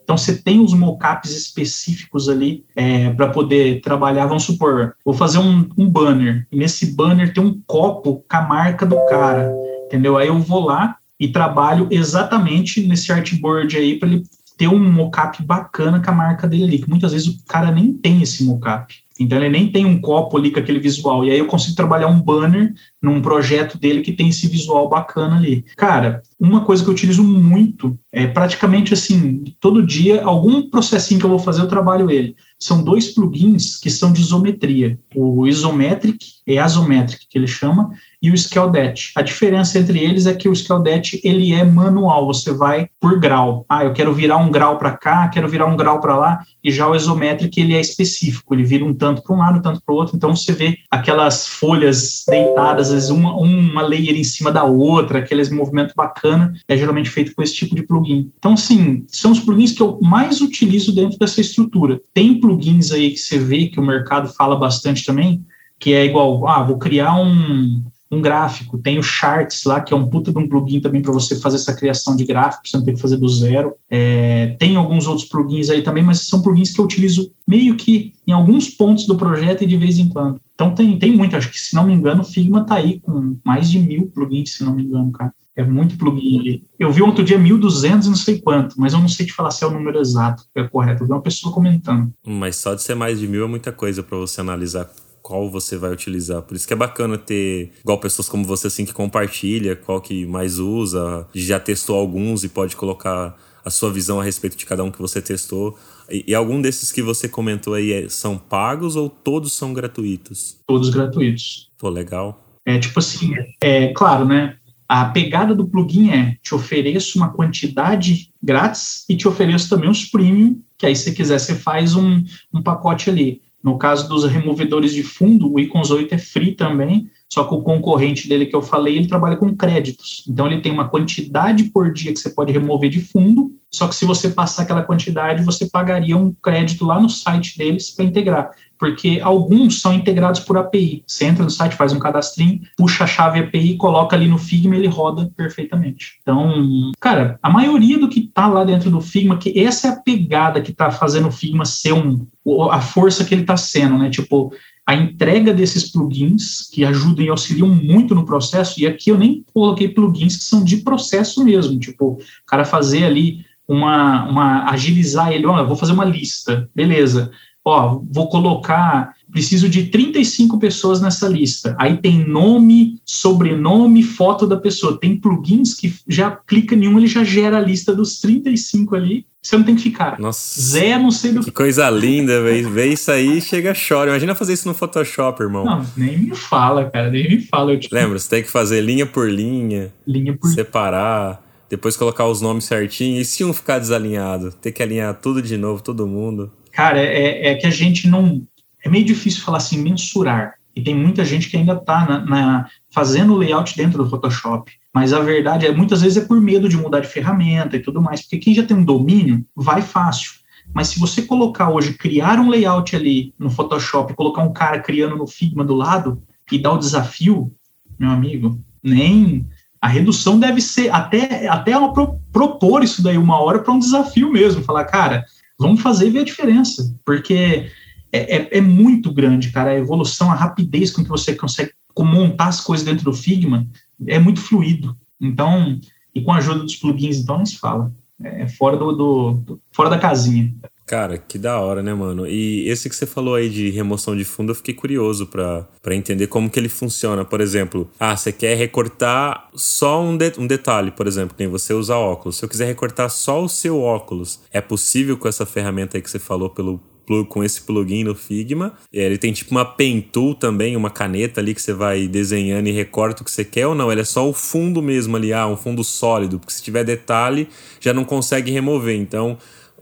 Então, você tem os mockups específicos ali é, para poder trabalhar. Vamos supor, vou fazer um, um, banner, e nesse banner tem um copo com a marca do cara, entendeu? Aí eu vou lá e trabalho exatamente nesse artboard aí para ele ter um mockup bacana com a marca dele ali, que muitas vezes o cara nem tem esse mockup. Então ele nem tem um copo ali com aquele visual. E aí eu consigo trabalhar um banner num projeto dele que tem esse visual bacana ali. Cara, uma coisa que eu utilizo muito é praticamente assim, todo dia, algum processinho que eu vou fazer, eu trabalho ele. São dois plugins que são de isometria. O Isometric, é Asometric que ele chama, e o Scaldet. A diferença entre eles é que o Scaldet ele é manual, você vai por grau. Ah, eu quero virar um grau para cá, quero virar um grau para lá, e já o Isometric ele é específico, ele vira um tanto para um lado, um tanto para o outro, então você vê aquelas folhas deitadas, às vezes uma, uma layer em cima da outra, aqueles movimentos bacana, é geralmente feito com esse tipo de plugin. Então, assim, são os plugins que eu mais utilizo dentro dessa estrutura. Tem plugins aí que você vê que o mercado fala bastante também, que é igual, ah, vou criar um, um gráfico, tem o Charts lá, que é um puta de um plugin também para você fazer essa criação de gráfico, você não tem que fazer do zero. É, tem alguns outros plugins aí também, mas são plugins que eu utilizo meio que em alguns pontos do projeto e de vez em quando. Então tem, tem muito, acho que se não me engano, o Figma tá aí com mais de mil plugins, se não me engano, cara. É muito plugin ali. Eu vi outro dia 1.200 e não sei quanto, mas eu não sei te falar se é o número exato, é correto. Eu vi uma pessoa comentando. Mas só de ser mais de mil é muita coisa para você analisar qual você vai utilizar. Por isso que é bacana ter, igual pessoas como você, assim, que compartilha, qual que mais usa, já testou alguns e pode colocar a sua visão a respeito de cada um que você testou. E, e algum desses que você comentou aí é, são pagos ou todos são gratuitos? Todos gratuitos. Pô, legal. É tipo assim, é claro, né? A pegada do plugin é: te ofereço uma quantidade grátis e te ofereço também os premium, que aí se quiser você faz um, um pacote ali. No caso dos removedores de fundo, o Icons 8 é free também, só que o concorrente dele que eu falei, ele trabalha com créditos. Então ele tem uma quantidade por dia que você pode remover de fundo, só que se você passar aquela quantidade, você pagaria um crédito lá no site deles para integrar porque alguns são integrados por API. Você entra no site, faz um cadastrinho, puxa a chave API, coloca ali no Figma, ele roda perfeitamente. Então, cara, a maioria do que está lá dentro do Figma, que essa é a pegada que está fazendo o Figma ser um, a força que ele está sendo, né? Tipo, a entrega desses plugins que ajudam e auxiliam muito no processo, e aqui eu nem coloquei plugins que são de processo mesmo, tipo, o cara fazer ali uma, uma agilizar ele, olha, vou fazer uma lista, beleza ó, vou colocar preciso de 35 pessoas nessa lista. Aí tem nome, sobrenome, foto da pessoa. Tem plugins que já clica nenhum, ele já gera a lista dos 35 ali. Você não tem que ficar. Nossa. Zé, não sei do que. coisa linda, velho. Vê isso aí chega chora. Imagina fazer isso no Photoshop, irmão. Não, nem me fala, cara. Nem me fala. Te... Lembra, você tem que fazer linha por linha. Linha por Separar. Depois colocar os nomes certinho. E se um ficar desalinhado? Ter que alinhar tudo de novo, todo mundo. Cara, é, é que a gente não é meio difícil falar assim, mensurar. E tem muita gente que ainda está fazendo o layout dentro do Photoshop. Mas a verdade é, muitas vezes é por medo de mudar de ferramenta e tudo mais, porque quem já tem um domínio, vai fácil. Mas se você colocar hoje, criar um layout ali no Photoshop, colocar um cara criando no Figma do lado e dar o desafio, meu amigo, nem a redução deve ser até até uma pro, propor isso daí uma hora para um desafio mesmo, falar, cara, vamos fazer e ver a diferença, porque é, é, é, muito grande, cara. A evolução, a rapidez com que você consegue montar as coisas dentro do Figma é muito fluido. Então, e com a ajuda dos plugins, então, não se fala. É fora do, do, do fora da casinha. Cara, que da hora, né, mano? E esse que você falou aí de remoção de fundo, eu fiquei curioso para entender como que ele funciona. Por exemplo, ah, você quer recortar só um, de, um detalhe, por exemplo, nem você usa óculos. Se eu quiser recortar só o seu óculos, é possível com essa ferramenta aí que você falou pelo com esse plugin no Figma. É, ele tem tipo uma pen tool também, uma caneta ali que você vai desenhando e recorta o que você quer ou não? Ele é só o fundo mesmo ali, ah, um fundo sólido, porque se tiver detalhe já não consegue remover. Então,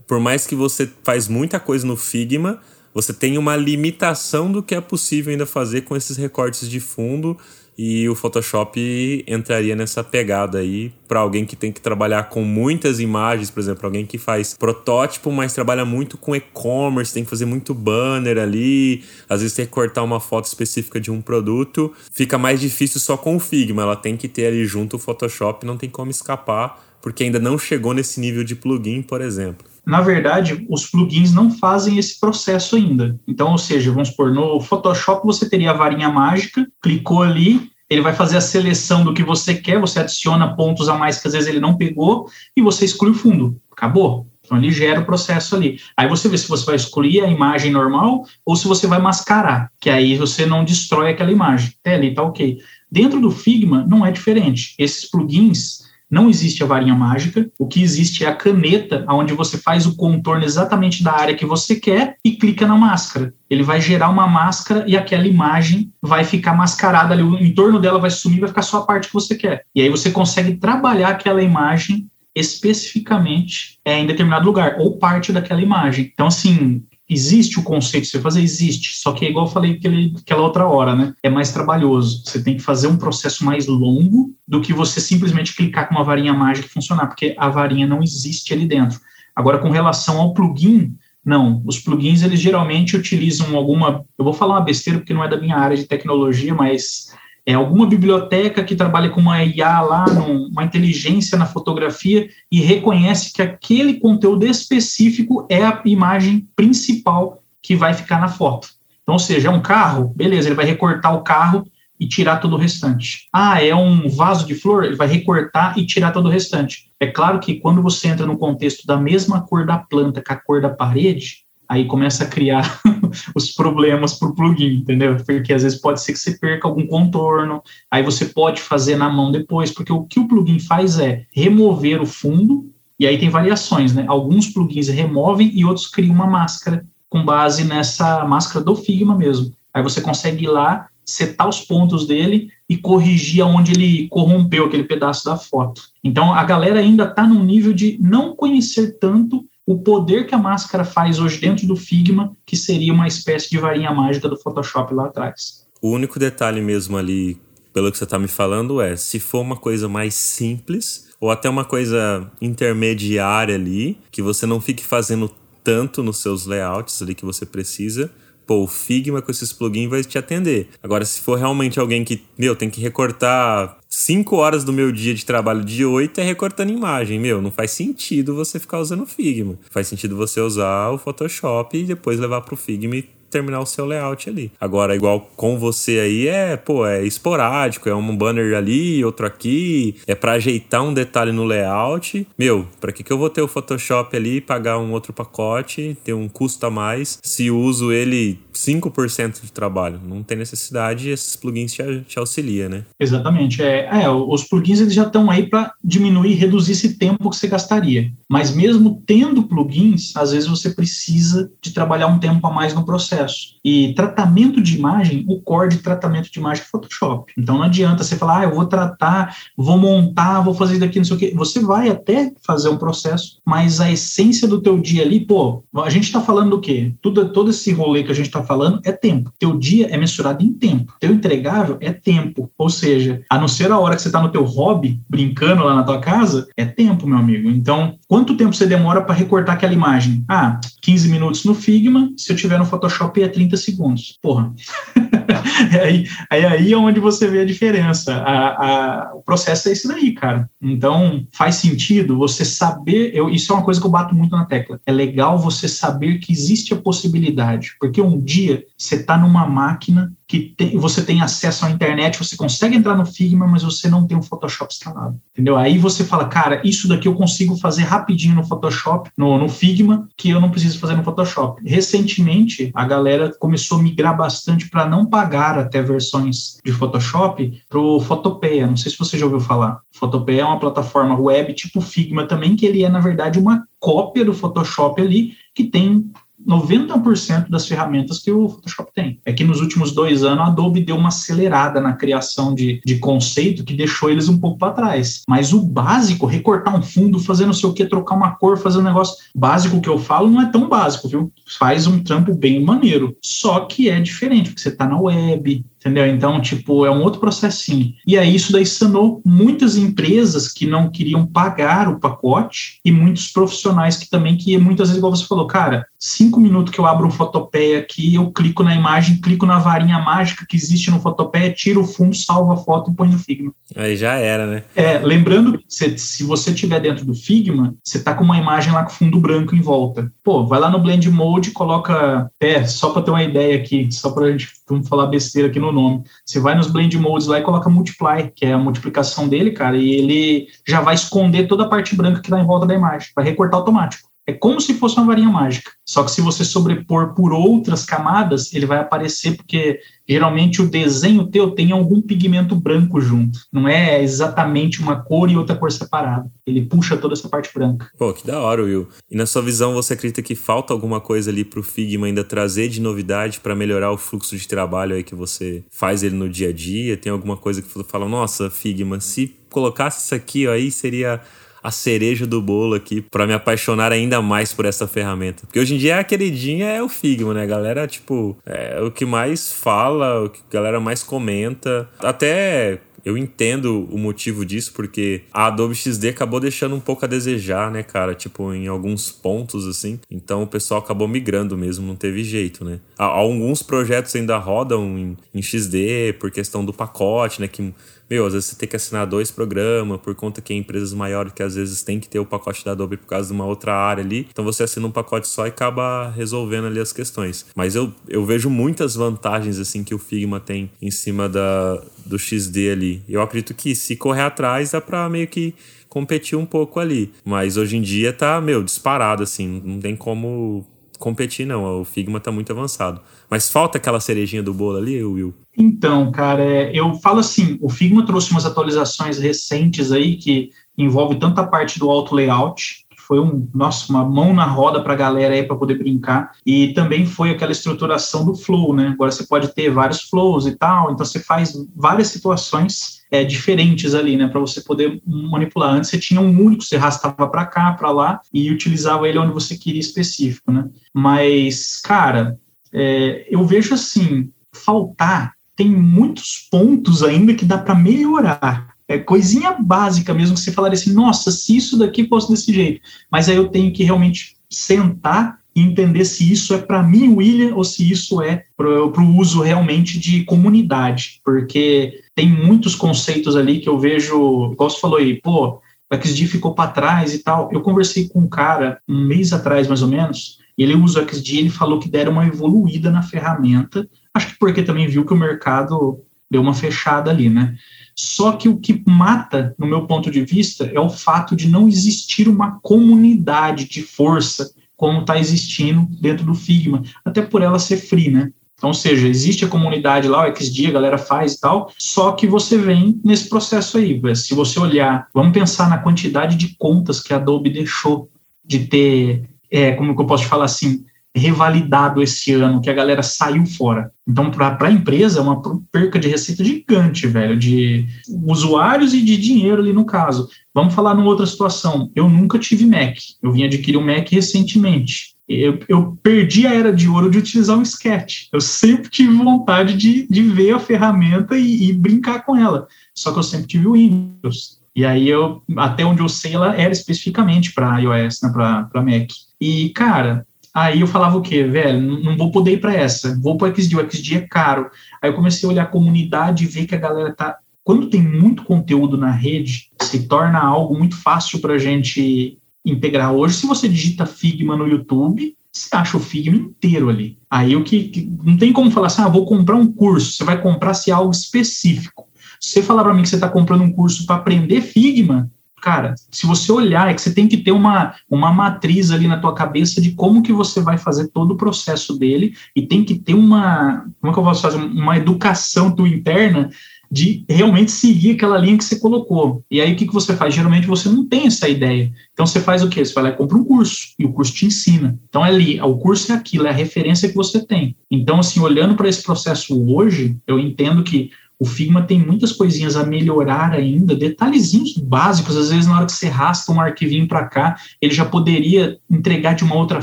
por mais que você faz muita coisa no Figma, você tem uma limitação do que é possível ainda fazer com esses recortes de fundo e o Photoshop entraria nessa pegada aí para alguém que tem que trabalhar com muitas imagens, por exemplo, alguém que faz protótipo, mas trabalha muito com e-commerce, tem que fazer muito banner ali, às vezes tem que cortar uma foto específica de um produto, fica mais difícil só com o Figma, ela tem que ter ali junto o Photoshop, não tem como escapar, porque ainda não chegou nesse nível de plugin, por exemplo na verdade, os plugins não fazem esse processo ainda. Então, ou seja, vamos supor, no Photoshop você teria a varinha mágica, clicou ali, ele vai fazer a seleção do que você quer, você adiciona pontos a mais que às vezes ele não pegou e você exclui o fundo. Acabou. Então ele gera o processo ali. Aí você vê se você vai excluir a imagem normal ou se você vai mascarar, que aí você não destrói aquela imagem. Até ali tá ok. Dentro do Figma não é diferente. Esses plugins não existe a varinha mágica, o que existe é a caneta, onde você faz o contorno exatamente da área que você quer e clica na máscara. Ele vai gerar uma máscara e aquela imagem vai ficar mascarada ali, o entorno dela vai sumir, vai ficar só a parte que você quer. E aí você consegue trabalhar aquela imagem especificamente é, em determinado lugar, ou parte daquela imagem. Então, assim, Existe o conceito de você fazer? Existe. Só que é igual eu falei aquele, aquela outra hora, né? É mais trabalhoso. Você tem que fazer um processo mais longo do que você simplesmente clicar com uma varinha mágica e funcionar, porque a varinha não existe ali dentro. Agora, com relação ao plugin, não. Os plugins, eles geralmente utilizam alguma. Eu vou falar uma besteira porque não é da minha área de tecnologia, mas é, alguma biblioteca que trabalha com uma IA lá, num, uma inteligência na fotografia e reconhece que aquele conteúdo específico é a imagem principal que vai ficar na foto. Então, ou seja, é um carro, beleza, ele vai recortar o carro e tirar todo o restante. Ah, é um vaso de flor, ele vai recortar e tirar todo o restante. É claro que quando você entra no contexto da mesma cor da planta com a cor da parede, aí começa a criar os problemas para o plugin, entendeu? Porque às vezes pode ser que você perca algum contorno, aí você pode fazer na mão depois, porque o que o plugin faz é remover o fundo, e aí tem variações, né? Alguns plugins removem e outros criam uma máscara com base nessa máscara do Figma mesmo. Aí você consegue ir lá, setar os pontos dele e corrigir aonde ele corrompeu aquele pedaço da foto. Então a galera ainda está num nível de não conhecer tanto o poder que a máscara faz hoje dentro do Figma, que seria uma espécie de varinha mágica do Photoshop lá atrás. O único detalhe mesmo ali, pelo que você está me falando, é se for uma coisa mais simples ou até uma coisa intermediária ali, que você não fique fazendo tanto nos seus layouts ali que você precisa, pô, o Figma com esses plugins vai te atender. Agora, se for realmente alguém que, meu, tem que recortar 5 horas do meu dia de trabalho de 8 é recortando imagem, meu, não faz sentido você ficar usando o Figma. Faz sentido você usar o Photoshop e depois levar pro Figma e terminar o seu layout ali. Agora, igual com você aí, é, pô, é esporádico, é um banner ali, outro aqui, é para ajeitar um detalhe no layout. Meu, para que, que eu vou ter o Photoshop ali, pagar um outro pacote, ter um custo a mais, se uso ele 5% de trabalho? Não tem necessidade, esses plugins te, te auxiliam, né? Exatamente. É, é, os plugins eles já estão aí para diminuir, reduzir esse tempo que você gastaria. Mas mesmo tendo plugins, às vezes você precisa de trabalhar um tempo a mais no processo. E tratamento de imagem, o core de tratamento de imagem é Photoshop. Então não adianta você falar, ah, eu vou tratar, vou montar, vou fazer daqui, não sei o quê. Você vai até fazer um processo, mas a essência do teu dia ali, pô, a gente está falando do quê? Tudo, todo esse rolê que a gente está falando é tempo. Teu dia é mensurado em tempo. Teu entregável é tempo. Ou seja, a não ser a hora que você está no teu hobby, brincando lá na tua casa, é tempo, meu amigo. Então, quanto tempo você demora para recortar aquela imagem? Ah, 15 minutos no Figma, se eu tiver no Photoshop é 30 segundos. Porra. aí, aí, aí é onde você vê a diferença. A, a, o processo é esse daí, cara. Então, faz sentido você saber. Eu, isso é uma coisa que eu bato muito na tecla. É legal você saber que existe a possibilidade, porque um dia você está numa máquina que tem, você tem acesso à internet, você consegue entrar no Figma, mas você não tem o Photoshop instalado, entendeu? Aí você fala, cara, isso daqui eu consigo fazer rapidinho no Photoshop, no, no Figma, que eu não preciso fazer no Photoshop. Recentemente, a galera começou a migrar bastante para não pagar até versões de Photoshop para o Fotopeia. Não sei se você já ouviu falar. Fotopeia é uma plataforma web tipo Figma também, que ele é, na verdade, uma cópia do Photoshop ali, que tem 90% das ferramentas que o Photoshop tem. É que nos últimos dois anos a Adobe deu uma acelerada na criação de, de conceito que deixou eles um pouco para trás. Mas o básico, recortar um fundo, fazer não sei o que, trocar uma cor, fazer um negócio básico que eu falo, não é tão básico, viu? Faz um trampo bem maneiro. Só que é diferente, porque você está na web, entendeu? Então, tipo, é um outro processinho. E aí isso daí sanou muitas empresas que não queriam pagar o pacote e muitos profissionais que também que muitas vezes, igual você falou, cara, cinco minutos que eu abro um fotopeia aqui, eu clico na imagem, clico na varinha mágica que existe no fotopeia, tiro o fundo, salvo a foto e põe no Figma. Aí já era, né? É, lembrando que se, se você estiver dentro do Figma, você tá com uma imagem lá com fundo branco em volta. Pô, vai lá no Blend Mode, coloca, é, só para ter uma ideia aqui, só pra gente vamos falar besteira aqui no nome. Você vai nos blend modes lá e coloca multiply, que é a multiplicação dele, cara, e ele já vai esconder toda a parte branca que está em volta da imagem, vai recortar automático. É como se fosse uma varinha mágica. Só que se você sobrepor por outras camadas, ele vai aparecer porque geralmente o desenho teu tem algum pigmento branco junto. Não é exatamente uma cor e outra cor separada. Ele puxa toda essa parte branca. Pô, que da hora, Will. E na sua visão, você acredita que falta alguma coisa ali pro Figma ainda trazer de novidade para melhorar o fluxo de trabalho aí que você faz ele no dia a dia? Tem alguma coisa que você fala, nossa, Figma, se colocasse isso aqui aí seria a cereja do bolo aqui para me apaixonar ainda mais por essa ferramenta. Porque hoje em dia a queridinha é o Figma, né? A galera, tipo, é o que mais fala, o que a galera mais comenta. Até eu entendo o motivo disso, porque a Adobe XD acabou deixando um pouco a desejar, né, cara? Tipo, em alguns pontos, assim. Então o pessoal acabou migrando mesmo, não teve jeito, né? Alguns projetos ainda rodam em, em XD por questão do pacote, né? Que meu, às vezes você tem que assinar dois programas por conta que é empresas maiores que às vezes tem que ter o pacote da Adobe por causa de uma outra área ali. Então você assina um pacote só e acaba resolvendo ali as questões. Mas eu, eu vejo muitas vantagens assim que o Figma tem em cima da, do XD ali. Eu acredito que se correr atrás dá para meio que competir um pouco ali. Mas hoje em dia tá, meu, disparado assim, não tem como competir, não. O Figma está muito avançado. Mas falta aquela cerejinha do bolo ali, Will? Então, cara, é, eu falo assim, o Figma trouxe umas atualizações recentes aí que envolve tanto a parte do auto layout, foi um, nossa, uma mão na roda para a galera aí para poder brincar, e também foi aquela estruturação do flow, né? Agora você pode ter vários flows e tal, então você faz várias situações é, diferentes ali, né, para você poder manipular. Antes você tinha um único, você arrastava para cá, para lá e utilizava ele onde você queria específico, né? Mas, cara, é, eu vejo assim, faltar tem muitos pontos ainda que dá para melhorar. É coisinha básica mesmo que você falaria assim, nossa, se isso daqui fosse desse jeito, mas aí eu tenho que realmente sentar e entender se isso é para mim, William, ou se isso é para o uso realmente de comunidade, porque tem muitos conceitos ali que eu vejo, igual você falou aí, pô, o XD ficou para trás e tal. Eu conversei com um cara um mês atrás, mais ou menos, Ele usa o XD, ele falou que deram uma evoluída na ferramenta, acho que porque também viu que o mercado deu uma fechada ali, né? Só que o que mata, no meu ponto de vista, é o fato de não existir uma comunidade de força como está existindo dentro do Figma, até por ela ser free, né? Então, ou seja, existe a comunidade lá, o XD, a galera faz e tal, só que você vem nesse processo aí. Se você olhar, vamos pensar na quantidade de contas que a Adobe deixou de ter, é, como que eu posso falar assim, revalidado esse ano, que a galera saiu fora. Então, para a empresa, é uma perca de receita gigante, velho, de usuários e de dinheiro ali no caso. Vamos falar numa outra situação. Eu nunca tive Mac. Eu vim adquirir um Mac recentemente. Eu, eu, perdi a era de ouro de utilizar um sketch. Eu sempre tive vontade de, de ver a ferramenta e, e brincar com ela. Só que eu sempre tive o Windows. E aí eu, até onde eu sei, ela era especificamente para iOS, né, para Mac. E, cara, Aí eu falava o quê, velho? Não vou poder ir para essa, vou para o XD, o XD é caro. Aí eu comecei a olhar a comunidade e ver que a galera tá. Quando tem muito conteúdo na rede, se torna algo muito fácil para a gente integrar. Hoje, se você digita Figma no YouTube, você acha o Figma inteiro ali. Aí o que, não tem como falar assim, ah, vou comprar um curso. Você vai comprar se é algo específico. Se você falar para mim que você está comprando um curso para aprender Figma, cara, se você olhar, é que você tem que ter uma, uma matriz ali na tua cabeça de como que você vai fazer todo o processo dele e tem que ter uma, como é que eu posso fazer, uma educação tua interna de realmente seguir aquela linha que você colocou. E aí o que, que você faz? Geralmente você não tem essa ideia. Então você faz o quê? Você vai lá e compra um curso, e o curso te ensina. Então é ali, o curso é aquilo, é a referência que você tem. Então, assim, olhando para esse processo hoje, eu entendo que o Figma tem muitas coisinhas a melhorar ainda, detalhezinhos básicos. Às vezes, na hora que você rasta um arquivinho para cá, ele já poderia entregar de uma outra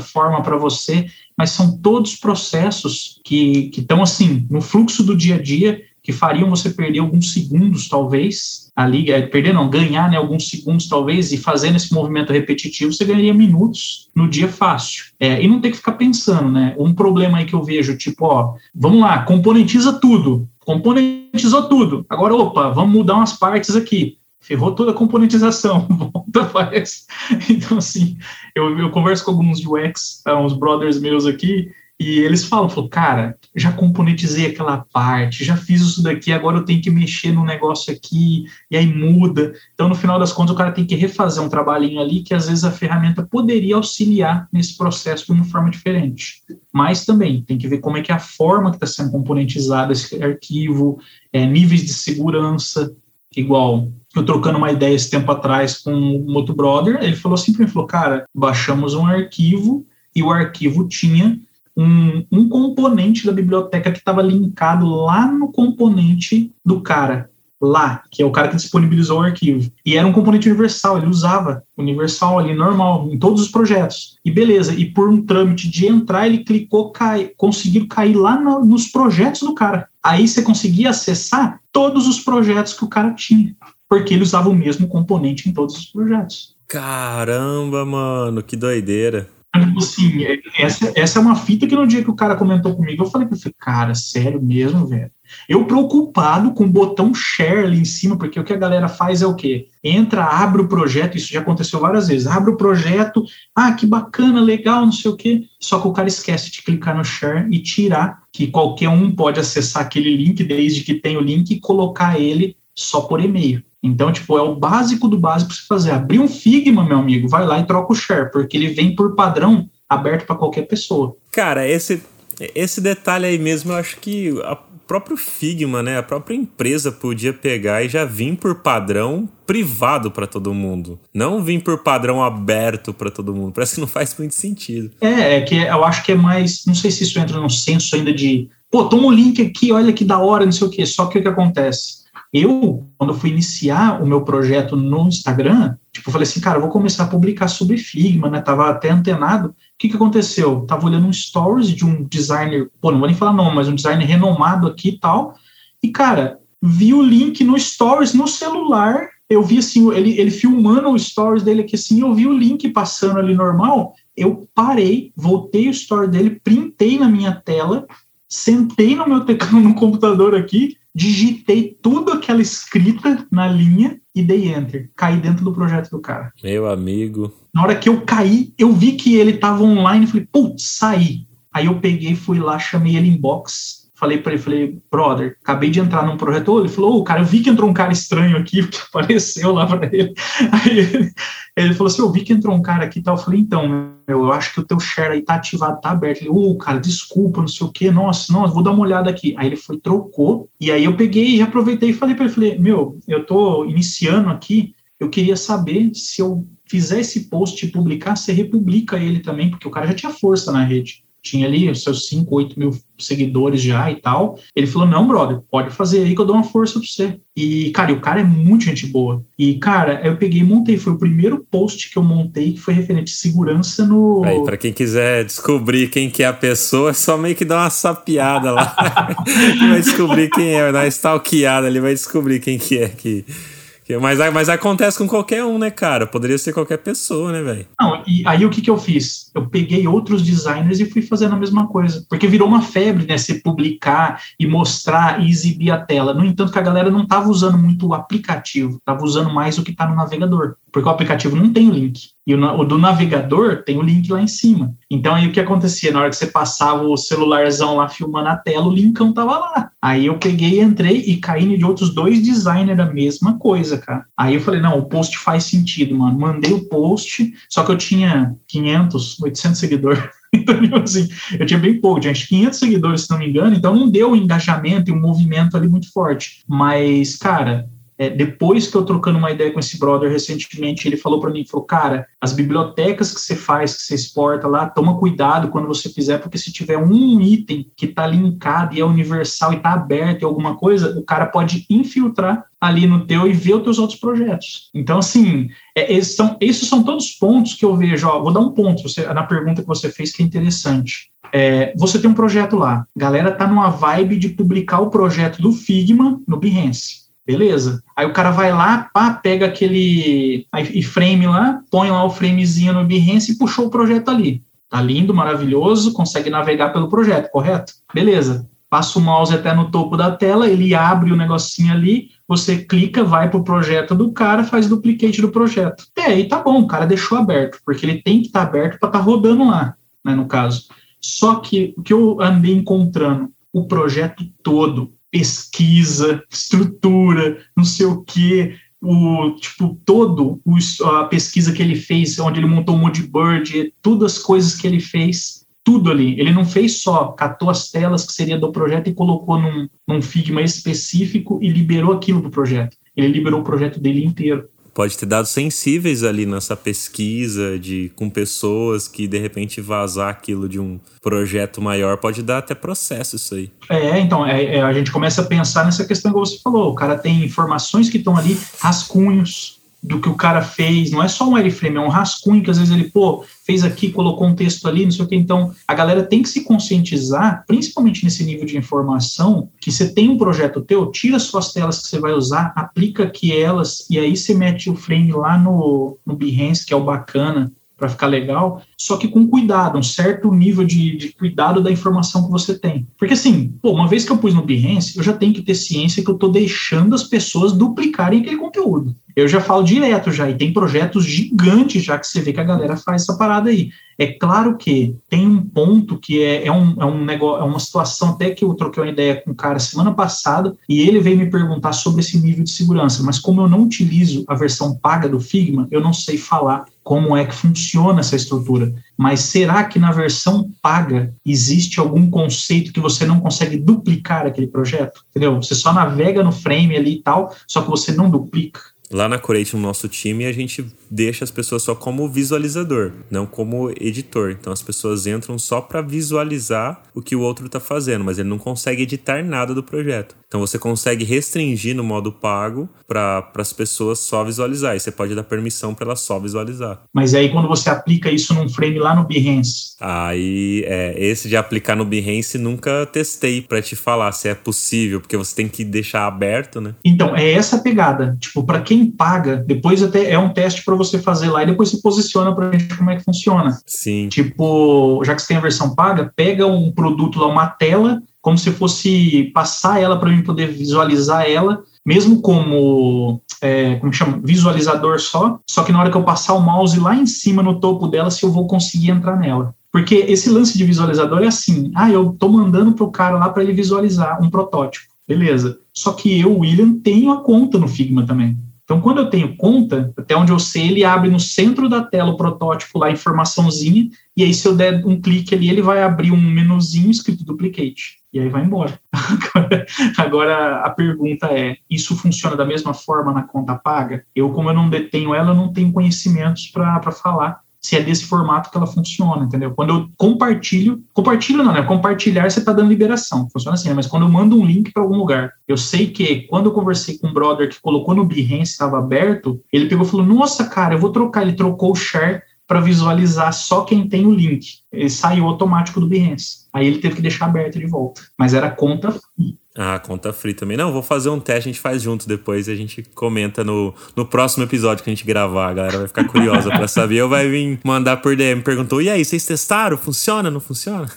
forma para você, mas são todos processos que estão assim, no fluxo do dia a dia, que fariam você perder alguns segundos, talvez, ali, é, perder não, ganhar né, alguns segundos, talvez, e fazendo esse movimento repetitivo, você ganharia minutos no dia fácil. É, e não ter que ficar pensando, né? Um problema aí que eu vejo, tipo, ó, vamos lá, componentiza tudo componentizou tudo. Agora, opa, vamos mudar umas partes aqui. Ferrou toda a componentização. Volta. Então, assim, eu, eu converso com alguns UX, tá, uns brothers meus aqui, e eles falam, falam, cara, já componentizei aquela parte, já fiz isso daqui, agora eu tenho que mexer no negócio aqui, e aí muda. Então, no final das contas, o cara tem que refazer um trabalhinho ali que às vezes a ferramenta poderia auxiliar nesse processo de uma forma diferente. Mas também tem que ver como é que é a forma que está sendo componentizado esse arquivo, é, níveis de segurança, igual eu trocando uma ideia esse tempo atrás com um outro brother, ele falou mim, falou, cara, baixamos um arquivo e o arquivo tinha um, um componente da biblioteca que estava linkado lá no componente do cara, lá, que é o cara que disponibilizou o arquivo. E era um componente universal, ele usava universal ali, normal, em todos os projetos. E beleza, e por um trâmite de entrar, ele clicou, cai, conseguiu cair lá no, nos projetos do cara. Aí você conseguia acessar todos os projetos que o cara tinha, porque ele usava o mesmo componente em todos os projetos. Caramba, mano, que doideira. Tipo assim, é, essa, essa é uma fita que no dia que o cara comentou comigo, eu falei pra ele, cara, sério mesmo, velho? Eu preocupado com o botão share ali em cima, porque o que a galera faz é o quê? Entra, abre o projeto, isso já aconteceu várias vezes, abre o projeto, ah, que bacana, legal, não sei o quê, só que o cara esquece de clicar no share e tirar, que qualquer um pode acessar aquele link, desde que tem o link, e colocar ele só por e-mail. Então, tipo, é o básico do básico para você fazer. Abrir um Figma, meu amigo, vai lá e troca o share, porque ele vem por padrão aberto para qualquer pessoa. Cara, esse, esse detalhe aí mesmo, eu acho que a próprio Figma, né, a própria empresa podia pegar e já vir por padrão privado para todo mundo, não vir por padrão aberto para todo mundo. Parece que não faz muito sentido. É, é que eu acho que é mais, não sei se isso entra no senso ainda de, pô, toma o um link aqui, olha que da hora, não sei o quê. Só que o que acontece? Eu, quando fui iniciar o meu projeto no Instagram, tipo, falei assim, cara, vou começar a publicar sobre Figma, né? Tava até antenado. O que que aconteceu? Tava olhando um stories de um designer, pô, não vou nem falar não, mas um designer renomado aqui e tal. E, cara, vi o link no stories no celular. Eu vi assim, ele, ele filmando o stories dele aqui assim, eu vi o link passando ali normal. Eu parei, voltei o story dele, printei na minha tela, sentei no meu teclado no computador aqui digitei tudo aquela escrita na linha e dei enter. Caí dentro do projeto do cara. Meu amigo. Na hora que eu caí, eu vi que ele tava online, falei, putz, saí. Aí eu peguei, fui lá, chamei ele em box, falei para ele, falei, brother, acabei de entrar num projeto, ele falou, oh, cara, eu vi que entrou um cara estranho aqui, que apareceu lá para ele. Aí ele, ele, falou assim, eu vi que entrou um cara aqui e tal, eu falei, então, meu, eu acho que o teu share aí tá ativado, tá aberto. Ele, ô, oh, cara, desculpa, não sei o quê, nossa, não, vou dar uma olhada aqui. Aí ele foi, trocou, e aí eu peguei e aproveitei e falei para ele, falei, meu, eu tô iniciando aqui, eu queria saber se eu fizer esse post e publicar, você republica ele também, porque o cara já tinha força na rede tinha ali os seus 5, 8 mil seguidores já e tal. Ele falou: Não, brother, pode fazer aí que eu dou uma força pra você. E, cara, e o cara é muito gente boa. E, cara, eu peguei e montei. Foi o primeiro post que eu montei que foi referente à segurança no. Aí, pra quem quiser descobrir quem que é a pessoa, é só meio que dar uma sapiada lá. vai descobrir quem é, vai dar uma stalkeada ali, vai descobrir quem que é que mas, mas acontece com qualquer um, né, cara? Poderia ser qualquer pessoa, né, velho? Não, e aí o que, que eu fiz? Eu peguei outros designers e fui fazendo a mesma coisa. Porque virou uma febre, né? Se publicar e mostrar e exibir a tela. No entanto, que a galera não estava usando muito o aplicativo, estava usando mais o que está no navegador. Porque o aplicativo não tem o link. E o, o, do navegador tem o link lá em cima. Então aí o que acontecia? Na hora que você passava o celularzão lá filmando a tela, o linkão tava lá. Aí eu peguei, entrei e caí de outros dois designers a mesma coisa, cara. Aí eu falei, não, o post faz sentido, mano. Mandei o post, só que eu tinha 500, 800 seguidores. Então, tipo assim, eu tinha bem pouco, tinha 500 seguidores, se não me engano, então não deu um engajamento e um movimento ali muito forte. Mas, cara, é, depois que eu trocando uma ideia com esse brother recentemente, ele falou para mim, falou, cara, as bibliotecas que você faz, que você exporta lá, toma cuidado quando você fizer, porque se tiver um item que está linkado e é universal e está aberto e alguma coisa, o cara pode infiltrar ali no teu e ver os teus outros projetos. Então, assim, é, esses, são, esses são todos pontos que eu vejo. Ó, vou dar um ponto você, na pergunta que você fez que é interessante. É, você tem um projeto lá, a galera tá numa vibe de publicar o projeto do Figma no Behance. Beleza. Aí o cara vai lá, pá, pega aquele iframe lá, põe lá o framezinho no Behance e puxou o projeto ali. Tá lindo, maravilhoso, consegue navegar pelo projeto, correto? Beleza. Passa o mouse até no topo da tela, ele abre o negocinho ali, você clica, vai pro projeto do cara, faz duplicate do projeto. É, aí tá bom, o cara deixou aberto, porque ele tem que estar tá aberto para estar tá rodando lá, né, no caso. Só que o que eu andei encontrando, o projeto todo, pesquisa, estrutura, não sei o quê, o tipo todo o, a pesquisa que ele fez, onde ele montou o Moodbird, todas as coisas que ele fez, tudo ali. Ele não fez só, catou as telas que seria do projeto e colocou num, num Figma específico e liberou aquilo para o projeto. Ele liberou o projeto dele inteiro pode ter dados sensíveis ali nessa pesquisa de com pessoas que de repente vazar aquilo de um projeto maior pode dar até processo isso aí. É, então é, é, a gente começa a pensar nessa questão que você falou. O cara tem informações que estão ali, rascunhos, do que o cara fez, não é só um wireframe, é um rascunho que às vezes ele, pô, fez aqui, colocou um texto ali, não sei o que. Então, a galera tem que se conscientizar, principalmente nesse nível de informação, que você tem um projeto teu, tira suas telas que você vai usar, aplica aqui elas, e aí você mete o frame lá no, no Behance, que é o bacana, para ficar legal, só que com cuidado, um certo nível de, de, cuidado da informação que você tem. Porque assim, pô, uma vez que eu pus no Behance, eu já tenho que ter ciência que eu estou deixando as pessoas duplicarem aquele conteúdo. Eu já falo direto já, e tem projetos gigantes já que você vê que a galera faz essa parada aí. É claro que tem um ponto que é, é, um, é um negócio, é uma situação até que eu troquei uma ideia com um cara semana passada e ele veio me perguntar sobre esse nível de segurança, mas como eu não utilizo a versão paga do Figma, eu não sei falar como é que funciona essa estrutura. Mas será que na versão paga existe algum conceito que você não consegue duplicar aquele projeto? Entendeu? Você só navega no frame ali e tal, só que você não duplica. Lá na Curate, no nosso time, a gente deixa as pessoas só como visualizador, não como editor. Então as pessoas entram só para visualizar o que o outro está fazendo, mas ele não consegue editar nada do projeto. Então você consegue restringir no modo pago para as pessoas só visualizar. E você pode dar permissão para elas só visualizar. Mas aí quando você aplica isso num frame lá no Behance. Aí, é, esse de aplicar no Behance nunca testei para te falar se é possível, porque você tem que deixar aberto, né? Então, é essa pegada. Tipo, para quem paga, depois até é um teste para você fazer lá e depois você posiciona para gente como é que funciona. Sim. Tipo, já que você tem a versão paga, pega um produto lá, uma tela como se fosse passar ela para mim poder visualizar ela, mesmo como, é, como chama, visualizador só, só que na hora que eu passar o mouse lá em cima no topo dela, se eu vou conseguir entrar nela. Porque esse lance de visualizador é assim, ah, eu estou mandando para o cara lá para ele visualizar um protótipo, beleza. Só que eu, William, tenho a conta no Figma também. Então, quando eu tenho conta, até onde eu sei, ele abre no centro da tela o protótipo lá, a informaçãozinha, e aí se eu der um clique ali, ele vai abrir um menuzinho escrito duplicate, e aí vai embora. Agora, a pergunta é, isso funciona da mesma forma na conta paga? Eu, como eu não detenho ela, eu não tenho conhecimentos para falar se é desse formato que ela funciona, entendeu? Quando eu compartilho, compartilho não, né? Compartilhar você está dando liberação, funciona assim, né? mas quando eu mando um link para algum lugar, eu sei que quando eu conversei com um brother que colocou no Behance, estava aberto, ele pegou e falou: Nossa, cara, eu vou trocar. Ele trocou o share para visualizar só quem tem o link. Ele saiu automático do Behance. Aí ele teve que deixar aberto de volta. Mas era conta ah, conta free também. Não, vou fazer um teste, a gente faz junto depois e a gente comenta no, no próximo episódio que a gente gravar. A galera vai ficar curiosa para saber ou vai vir mandar por DM. Perguntou: e aí, vocês testaram? Funciona? Não funciona?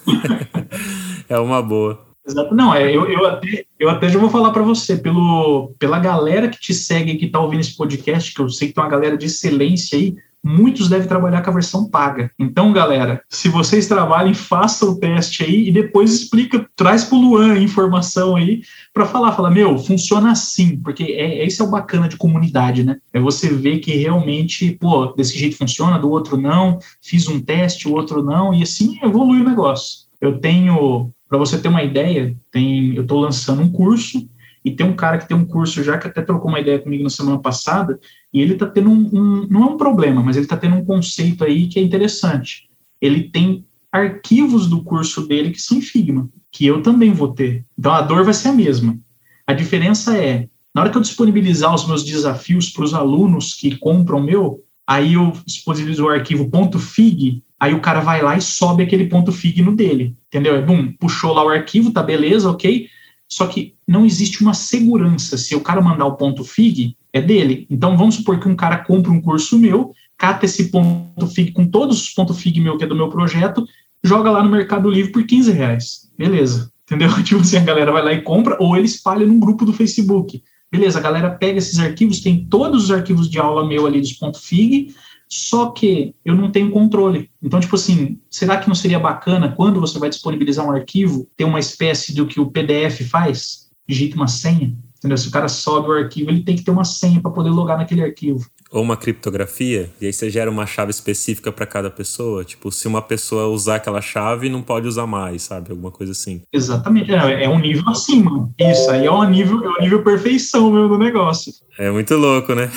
é uma boa. Exato. Não, é, eu, eu, até, eu até já vou falar para você, pelo, pela galera que te segue que tá ouvindo esse podcast, que eu sei que tem uma galera de excelência aí, muitos devem trabalhar com a versão paga. Então, galera, se vocês trabalhem, façam o teste aí e depois explica, traz para o Luan a informação aí para falar, fala, meu, funciona assim, porque é, esse é o bacana de comunidade, né? É você ver que realmente, pô, desse jeito funciona, do outro não, fiz um teste, o outro não, e assim evolui o negócio. Eu tenho, para você ter uma ideia, tem, eu estou lançando um curso e tem um cara que tem um curso já que até trocou uma ideia comigo na semana passada, e ele está tendo um, um, Não é um problema, mas ele está tendo um conceito aí que é interessante. Ele tem arquivos do curso dele que são em Figma, que eu também vou ter. Então a dor vai ser a mesma. A diferença é, na hora que eu disponibilizar os meus desafios para os alunos que compram meu, aí eu disponibilizo o arquivo .fig, aí o cara vai lá e sobe aquele .fig no dele, entendeu? É, bum, puxou lá o arquivo, tá beleza, ok? Só que não existe uma segurança. Se o cara mandar o ponto FIG, é dele. Então vamos supor que um cara compra um curso meu, cata esse ponto FIG com todos os pontos FIG meu que é do meu projeto, joga lá no Mercado Livre por 15 reais. Beleza. Entendeu? Tipo assim, a galera vai lá e compra, ou ele espalha num grupo do Facebook. Beleza, a galera pega esses arquivos, tem todos os arquivos de aula meu ali dos ponto FIG, só que eu não tenho controle. Então, tipo assim, será que não seria bacana quando você vai disponibilizar um arquivo ter uma espécie do que o PDF faz? Digita uma senha. Entendeu? Se o cara sobe o arquivo, ele tem que ter uma senha para poder logar naquele arquivo ou uma criptografia, e aí você gera uma chave específica para cada pessoa. Tipo, se uma pessoa usar aquela chave, não pode usar mais, sabe? Alguma coisa assim. Exatamente. É, é um nível acima. Isso aí é um nível, é um nível perfeição mesmo do negócio. É muito louco, né?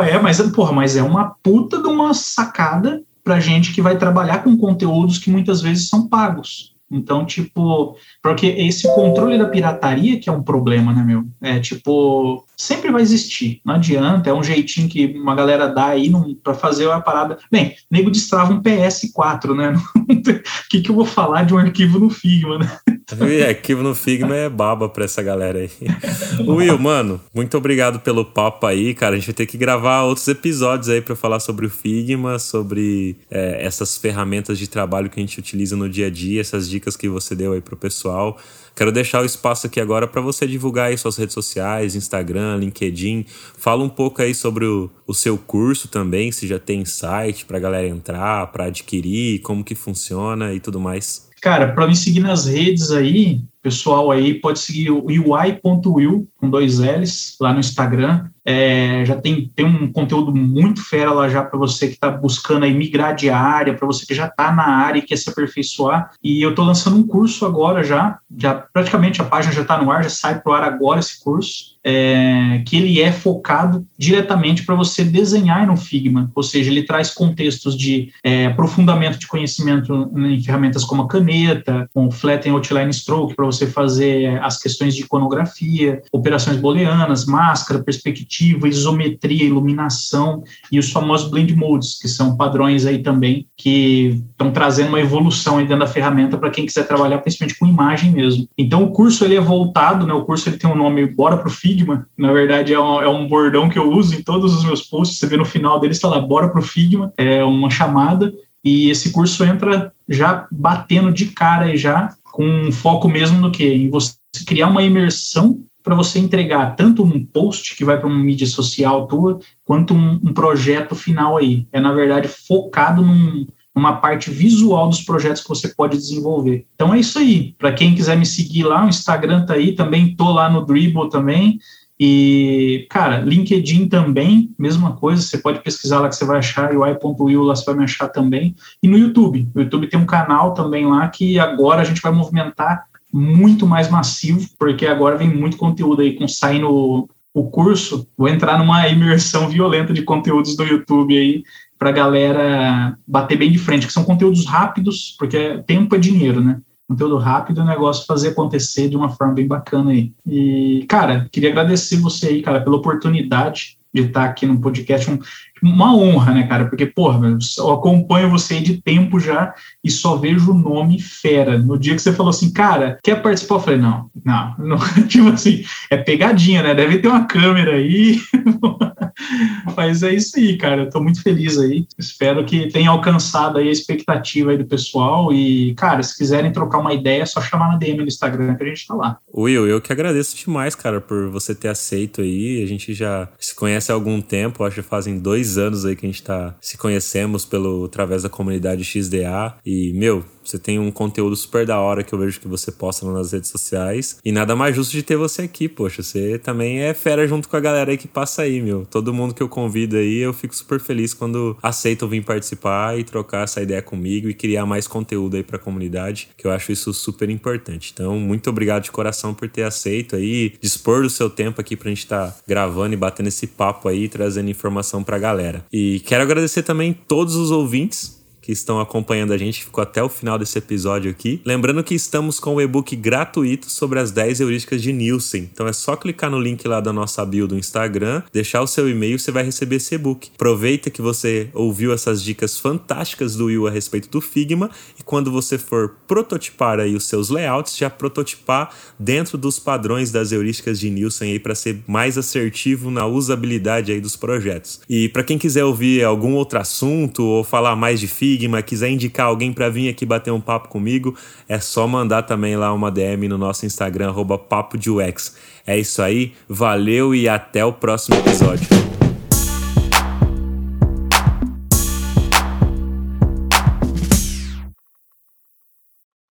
é, mas, porra, mas é uma puta de uma sacada pra gente que vai trabalhar com conteúdos que muitas vezes são pagos. Então, tipo, porque esse controle da pirataria que é um problema, né, meu? É tipo, sempre vai existir, não adianta, é um jeitinho que uma galera dá aí para fazer a parada. Bem, nego destrava um PS4, né? O que, que eu vou falar de um arquivo no Figma, né? E arquivo no Figma é baba pra essa galera aí. Will, mano, muito obrigado pelo papo aí, cara. A gente vai ter que gravar outros episódios aí para falar sobre o Figma, sobre é, essas ferramentas de trabalho que a gente utiliza no dia a dia, essas dicas que você deu aí pro pessoal. Quero deixar o espaço aqui agora para você divulgar aí suas redes sociais, Instagram, LinkedIn. Fala um pouco aí sobre o, o seu curso também, se já tem site para galera entrar, para adquirir, como que funciona e tudo mais. Cara, para me seguir nas redes aí, pessoal aí pode seguir o ui.will com dois L's lá no Instagram. É, já tem, tem um conteúdo muito fera lá já para você que está buscando aí migrar de área, para você que já está na área e quer se aperfeiçoar. E eu estou lançando um curso agora já, já praticamente a página já está no ar, já sai para o ar agora esse curso é, que ele é focado diretamente para você desenhar no Figma, ou seja, ele traz contextos de é, aprofundamento de conhecimento em ferramentas como a caneta, com Flatten Outline Stroke, para você fazer as questões de iconografia, operações booleanas, máscara, perspectiva, isometria, iluminação e os famosos blend modes, que são padrões aí também que estão trazendo uma evolução aí dentro da ferramenta para quem quiser trabalhar principalmente com imagem mesmo. Então o curso ele é voltado, né, o curso ele tem um nome Bora pro Figma. Na verdade, é um, é um bordão que eu uso em todos os meus posts. Você vê no final dele, está lá, bora pro Figma. É uma chamada. E esse curso entra já batendo de cara e já com um foco mesmo no que? Em você criar uma imersão para você entregar tanto um post que vai para uma mídia social tua, quanto um, um, projeto final aí. É, na verdade, focado num, numa parte visual dos projetos que você pode desenvolver. Então é isso aí. Para quem quiser me seguir lá, o Instagram tá aí, também tô lá no Dribble também. E, cara, LinkedIn também, mesma coisa, você pode pesquisar lá que você vai achar, ui.will lá você vai me achar também. E no YouTube, o YouTube tem um canal também lá que agora a gente vai movimentar muito mais massivo, porque agora vem muito conteúdo aí com saindo o curso, vou entrar numa imersão violenta de conteúdos do YouTube aí para galera bater bem de frente, que são conteúdos rápidos, porque tempo é dinheiro, né? Conteúdo rápido um negócio fazer acontecer de uma forma bem bacana aí. E, cara, queria agradecer você aí, cara, pela oportunidade de estar aqui no podcast. Um, uma honra, né, cara? Porque, porra, eu acompanho você aí de tempo já e só vejo o nome fera. No dia que você falou assim, cara, quer participar? Eu falei, não, não, não. tipo assim, é pegadinha, né? Deve ter uma câmera aí. Mas é isso aí, cara. Eu tô muito feliz aí. Espero que tenha alcançado aí a expectativa aí do pessoal. E, cara, se quiserem trocar uma ideia, é só chamar na DM no Instagram que a gente tá lá. Will, eu que agradeço demais, cara, por você ter aceito aí. A gente já se conhece há algum tempo, acho que fazem dois anos aí que a gente tá se conhecemos pelo através da comunidade XDA. E, meu, você tem um conteúdo super da hora que eu vejo que você posta nas redes sociais. E nada mais justo de ter você aqui, poxa. Você também é fera junto com a galera aí que passa aí, meu. Todo mundo que eu convido aí, eu fico super feliz quando aceitam vir participar e trocar essa ideia comigo e criar mais conteúdo aí pra comunidade, que eu acho isso super importante. Então, muito obrigado de coração por ter aceito aí, dispor do seu tempo aqui pra gente estar tá gravando e batendo esse papo aí, trazendo informação pra galera. E quero agradecer também todos os ouvintes que estão acompanhando a gente, ficou até o final desse episódio aqui. Lembrando que estamos com o e-book gratuito sobre as 10 heurísticas de Nielsen. Então é só clicar no link lá da nossa bio do Instagram, deixar o seu e-mail, você vai receber esse e-book. Aproveita que você ouviu essas dicas fantásticas do Will a respeito do Figma e quando você for prototipar aí os seus layouts, já prototipar dentro dos padrões das heurísticas de Nielsen aí para ser mais assertivo na usabilidade aí dos projetos. E para quem quiser ouvir algum outro assunto ou falar mais de Figma, Figma, quiser indicar alguém para vir aqui bater um papo comigo, é só mandar também lá uma DM no nosso Instagram, papo de UX. É isso aí, valeu e até o próximo episódio.